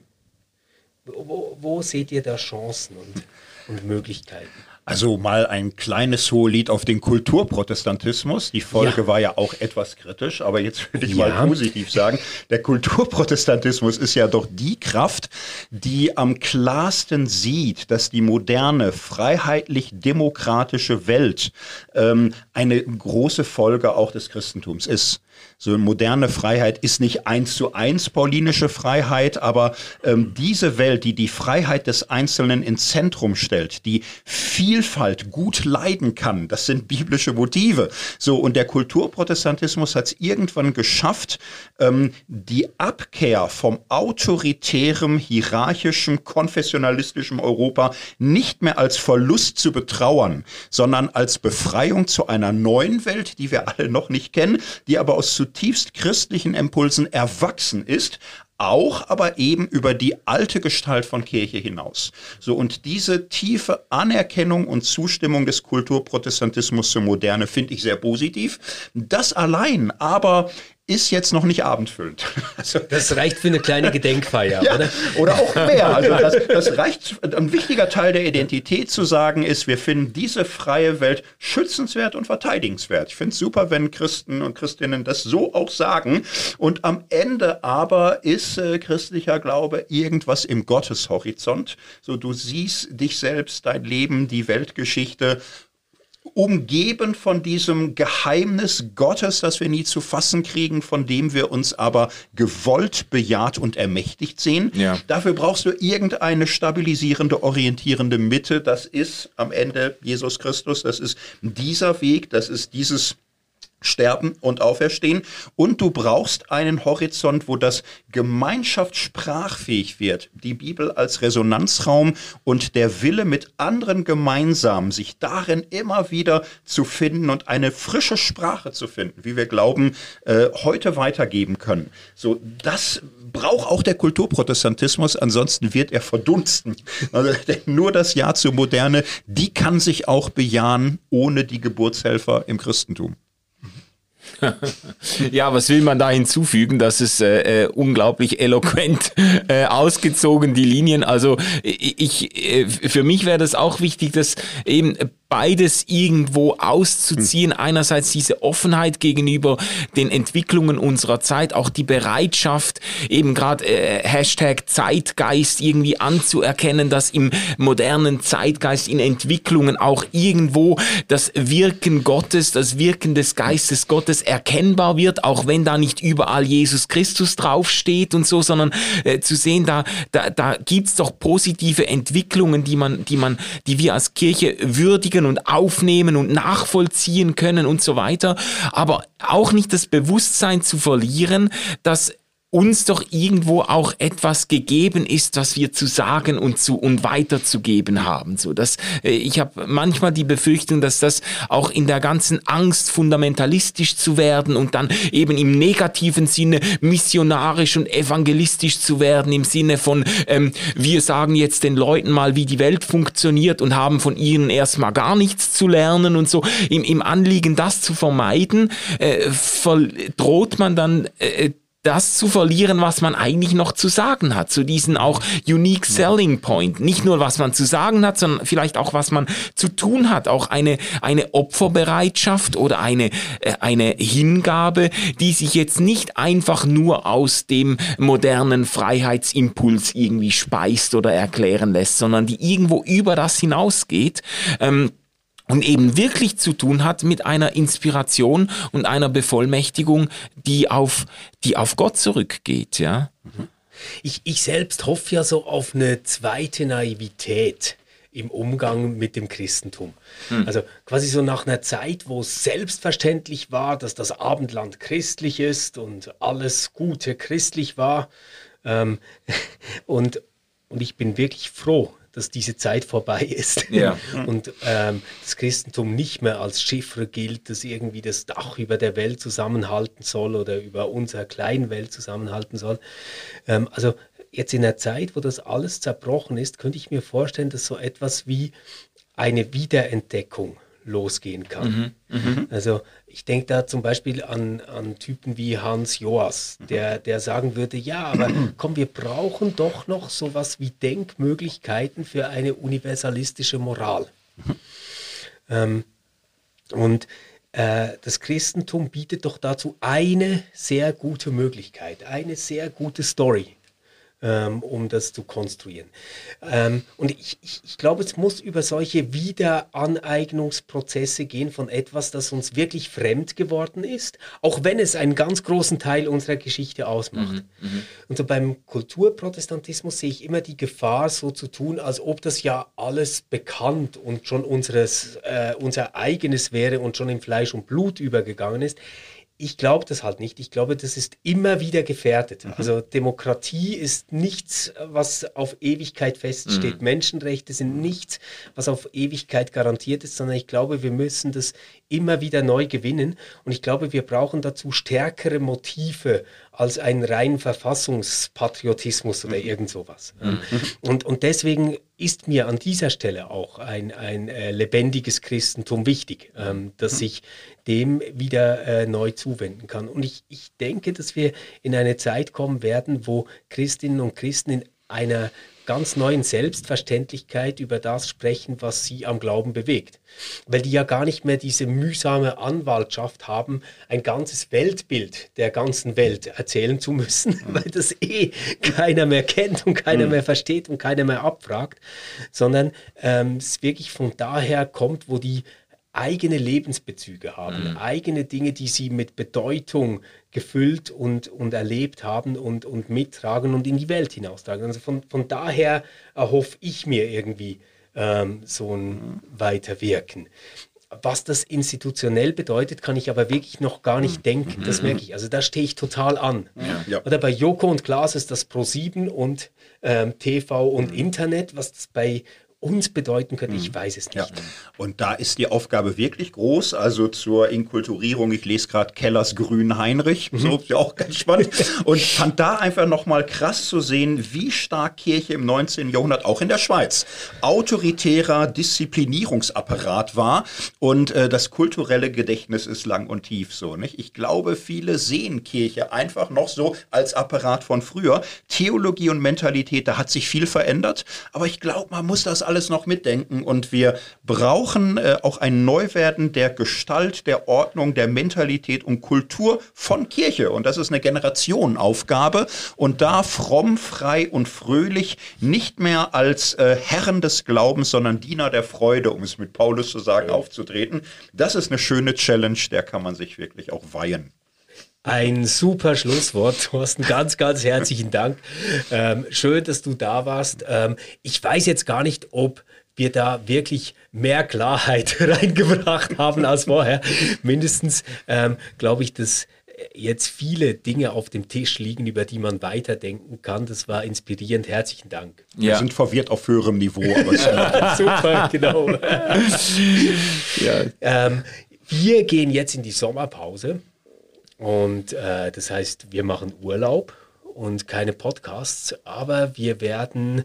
Wo, wo, seht ihr da Chancen und, und Möglichkeiten? Also mal ein kleines Hohelied auf den Kulturprotestantismus. Die Folge ja. war ja auch etwas kritisch, aber jetzt würde ich ja. mal positiv sagen, der Kulturprotestantismus ist ja doch die Kraft, die am klarsten sieht, dass die moderne, freiheitlich-demokratische Welt ähm, eine große Folge auch des Christentums ist. So moderne Freiheit ist nicht eins zu eins paulinische Freiheit, aber ähm, diese Welt, die die Freiheit des Einzelnen ins Zentrum stellt, die Vielfalt gut leiden kann, das sind biblische Motive. So und der Kulturprotestantismus hat es irgendwann geschafft, ähm, die Abkehr vom autoritären, hierarchischen, konfessionalistischen Europa nicht mehr als Verlust zu betrauern, sondern als Befreiung zu einer neuen Welt, die wir alle noch nicht kennen, die aber aus zutiefst christlichen Impulsen erwachsen ist, auch aber eben über die alte Gestalt von Kirche hinaus. So und diese tiefe Anerkennung und Zustimmung des Kulturprotestantismus zur Moderne finde ich sehr positiv. Das allein aber ist jetzt noch nicht abendfüllend. *laughs* Also, das reicht für eine kleine *laughs* Gedenkfeier, ja, oder? Oder auch mehr. Also *laughs* das, das reicht. Ein wichtiger Teil der Identität zu sagen ist, wir finden diese freie Welt schützenswert und verteidigenswert. Ich finde es super, wenn Christen und Christinnen das so auch sagen. Und am Ende aber ist äh, christlicher Glaube irgendwas im Gotteshorizont. So du siehst dich selbst, dein Leben, die Weltgeschichte umgeben von diesem Geheimnis Gottes, das wir nie zu fassen kriegen, von dem wir uns aber gewollt, bejaht und ermächtigt sehen. Ja. Dafür brauchst du irgendeine stabilisierende, orientierende Mitte. Das ist am Ende Jesus Christus. Das ist dieser Weg. Das ist dieses sterben und auferstehen. Und du brauchst einen Horizont, wo das Gemeinschaft sprachfähig wird. Die Bibel als Resonanzraum und der Wille mit anderen gemeinsam, sich darin immer wieder zu finden und eine frische Sprache zu finden, wie wir glauben, äh, heute weitergeben können. So, das braucht auch der Kulturprotestantismus, ansonsten wird er verdunsten. Also, *laughs* nur das Ja zur Moderne, die kann sich auch bejahen ohne die Geburtshelfer im Christentum. Ja, was will man da hinzufügen? Das ist äh, äh, unglaublich eloquent äh, ausgezogen, die Linien. Also ich, äh, für mich wäre das auch wichtig, dass eben beides irgendwo auszuziehen. Hm. Einerseits diese Offenheit gegenüber den Entwicklungen unserer Zeit, auch die Bereitschaft, eben gerade äh, Hashtag Zeitgeist irgendwie anzuerkennen, dass im modernen Zeitgeist in Entwicklungen auch irgendwo das Wirken Gottes, das Wirken des Geistes Gottes erkennbar wird, auch wenn da nicht überall Jesus Christus draufsteht und so, sondern äh, zu sehen, da, da, da gibt's doch positive Entwicklungen, die man, die man, die wir als Kirche würdigen verstehen und aufnehmen und nachvollziehen können und so weiter, aber auch nicht das Bewusstsein zu verlieren, dass uns doch irgendwo auch etwas gegeben ist, was wir zu sagen und zu und weiterzugeben haben. So, dass äh, ich habe manchmal die Befürchtung, dass das auch in der ganzen Angst fundamentalistisch zu werden und dann eben im negativen Sinne missionarisch und evangelistisch zu werden im Sinne von ähm, wir sagen jetzt den Leuten mal, wie die Welt funktioniert und haben von ihnen erstmal gar nichts zu lernen und so im, im Anliegen, das zu vermeiden, äh, droht man dann äh, das zu verlieren, was man eigentlich noch zu sagen hat, zu diesen auch unique selling point. Nicht nur, was man zu sagen hat, sondern vielleicht auch, was man zu tun hat. Auch eine, eine Opferbereitschaft oder eine, äh, eine Hingabe, die sich jetzt nicht einfach nur aus dem modernen Freiheitsimpuls irgendwie speist oder erklären lässt, sondern die irgendwo über das hinausgeht. Ähm, und eben wirklich zu tun hat mit einer Inspiration und einer Bevollmächtigung, die auf, die auf Gott zurückgeht, ja. Ich, ich selbst hoffe ja so auf eine zweite Naivität im Umgang mit dem Christentum. Hm. Also quasi so nach einer Zeit, wo es selbstverständlich war, dass das Abendland christlich ist und alles Gute christlich war. Ähm, *laughs* und, und ich bin wirklich froh, dass diese Zeit vorbei *laughs* ist ja. und ähm, das Christentum nicht mehr als Chiffre gilt, das irgendwie das Dach über der Welt zusammenhalten soll oder über unsere kleine Welt zusammenhalten soll. Ähm, also jetzt in der Zeit, wo das alles zerbrochen ist, könnte ich mir vorstellen, dass so etwas wie eine Wiederentdeckung losgehen kann. Mhm, mh. Also ich denke da zum Beispiel an, an Typen wie Hans Joas, der, der sagen würde, ja, aber *clears throat* komm, wir brauchen doch noch sowas wie Denkmöglichkeiten für eine universalistische Moral. *laughs* ähm, und äh, das Christentum bietet doch dazu eine sehr gute Möglichkeit, eine sehr gute Story ähm, um das zu konstruieren. Ähm, und ich, ich, ich glaube, es muss über solche Wiederaneignungsprozesse gehen von etwas, das uns wirklich fremd geworden ist, auch wenn es einen ganz großen Teil unserer Geschichte ausmacht. Mhm, mh. Und so beim Kulturprotestantismus sehe ich immer die Gefahr, so zu tun, als ob das ja alles bekannt und schon unseres, äh, unser eigenes wäre und schon in Fleisch und Blut übergegangen ist ich glaube das halt nicht. Ich glaube, das ist immer wieder gefährdet. Mhm. Also Demokratie ist nichts, was auf Ewigkeit feststeht. Mhm. Menschenrechte sind nichts, was auf Ewigkeit garantiert ist, sondern ich glaube, wir müssen das immer wieder neu gewinnen. Und ich glaube, wir brauchen dazu stärkere Motive als einen reinen Verfassungspatriotismus oder irgend sowas. Mhm. Und, und deswegen ist mir an dieser Stelle auch ein, ein äh, lebendiges Christentum wichtig, ähm, dass mhm. ich dem wieder äh, neu zuwenden kann. Und ich, ich denke, dass wir in eine Zeit kommen werden, wo Christinnen und Christen in einer ganz neuen Selbstverständlichkeit über das sprechen, was sie am Glauben bewegt. Weil die ja gar nicht mehr diese mühsame Anwaltschaft haben, ein ganzes Weltbild der ganzen Welt erzählen zu müssen, mhm. *laughs* weil das eh keiner mehr kennt und keiner mhm. mehr versteht und keiner mehr abfragt, sondern ähm, es wirklich von daher kommt, wo die eigene Lebensbezüge haben, mhm. eigene Dinge, die sie mit Bedeutung gefüllt und, und erlebt haben und, und mittragen und in die Welt hinaustragen. Also von, von daher erhoffe ich mir irgendwie ähm, so ein mhm. Weiterwirken. Was das institutionell bedeutet, kann ich aber wirklich noch gar nicht mhm. denken. Das mhm. merke ich. Also da stehe ich total an. Ja. Oder bei Joko und Klaas ist das Pro7 und ähm, TV und Internet, was das bei uns bedeuten könnte, ich hm. weiß es nicht. Ja. Und da ist die Aufgabe wirklich groß, also zur Inkulturierung, ich lese gerade Kellers Grün Heinrich, mhm. so ist ja auch ganz spannend, und fand da einfach nochmal krass zu sehen, wie stark Kirche im 19. Jahrhundert, auch in der Schweiz, autoritärer Disziplinierungsapparat war und äh, das kulturelle Gedächtnis ist lang und tief so. Nicht? Ich glaube, viele sehen Kirche einfach noch so als Apparat von früher. Theologie und Mentalität, da hat sich viel verändert, aber ich glaube, man muss das alles noch mitdenken und wir brauchen äh, auch ein Neuwerden der Gestalt, der Ordnung, der Mentalität und Kultur von Kirche. Und das ist eine Generationenaufgabe. Und da fromm, frei und fröhlich nicht mehr als äh, Herren des Glaubens, sondern Diener der Freude, um es mit Paulus zu sagen, ja. aufzutreten. Das ist eine schöne Challenge, der kann man sich wirklich auch weihen. Ein super Schlusswort, *laughs* Thorsten. Ganz, ganz herzlichen Dank. Ähm, schön, dass du da warst. Ähm, ich weiß jetzt gar nicht, ob wir da wirklich mehr Klarheit *laughs* reingebracht haben als vorher. Mindestens ähm, glaube ich, dass jetzt viele Dinge auf dem Tisch liegen, über die man weiterdenken kann. Das war inspirierend. Herzlichen Dank. Ja. Wir sind verwirrt auf höherem Niveau. *laughs* Super, genau. ja. Ähm, wir gehen jetzt in die Sommerpause. Und äh, das heißt, wir machen Urlaub und keine Podcasts, aber wir werden,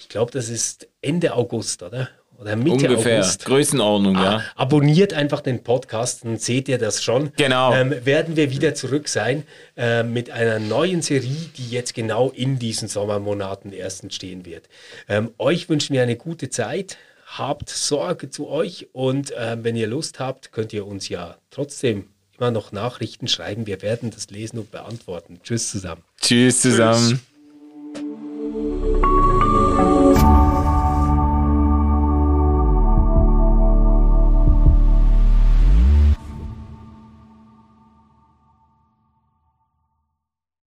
ich glaube, das ist Ende August, oder? Oder Mitte Ungefähr, August. Größenordnung, ah, ja. Abonniert einfach den Podcast, dann seht ihr das schon. Genau. Ähm, werden wir wieder zurück sein äh, mit einer neuen Serie, die jetzt genau in diesen Sommermonaten erst entstehen wird. Ähm, euch wünschen wir eine gute Zeit. Habt Sorge zu euch und äh, wenn ihr Lust habt, könnt ihr uns ja trotzdem immer noch Nachrichten schreiben. Wir werden das lesen und beantworten. Tschüss zusammen. Tschüss zusammen. Tschüss.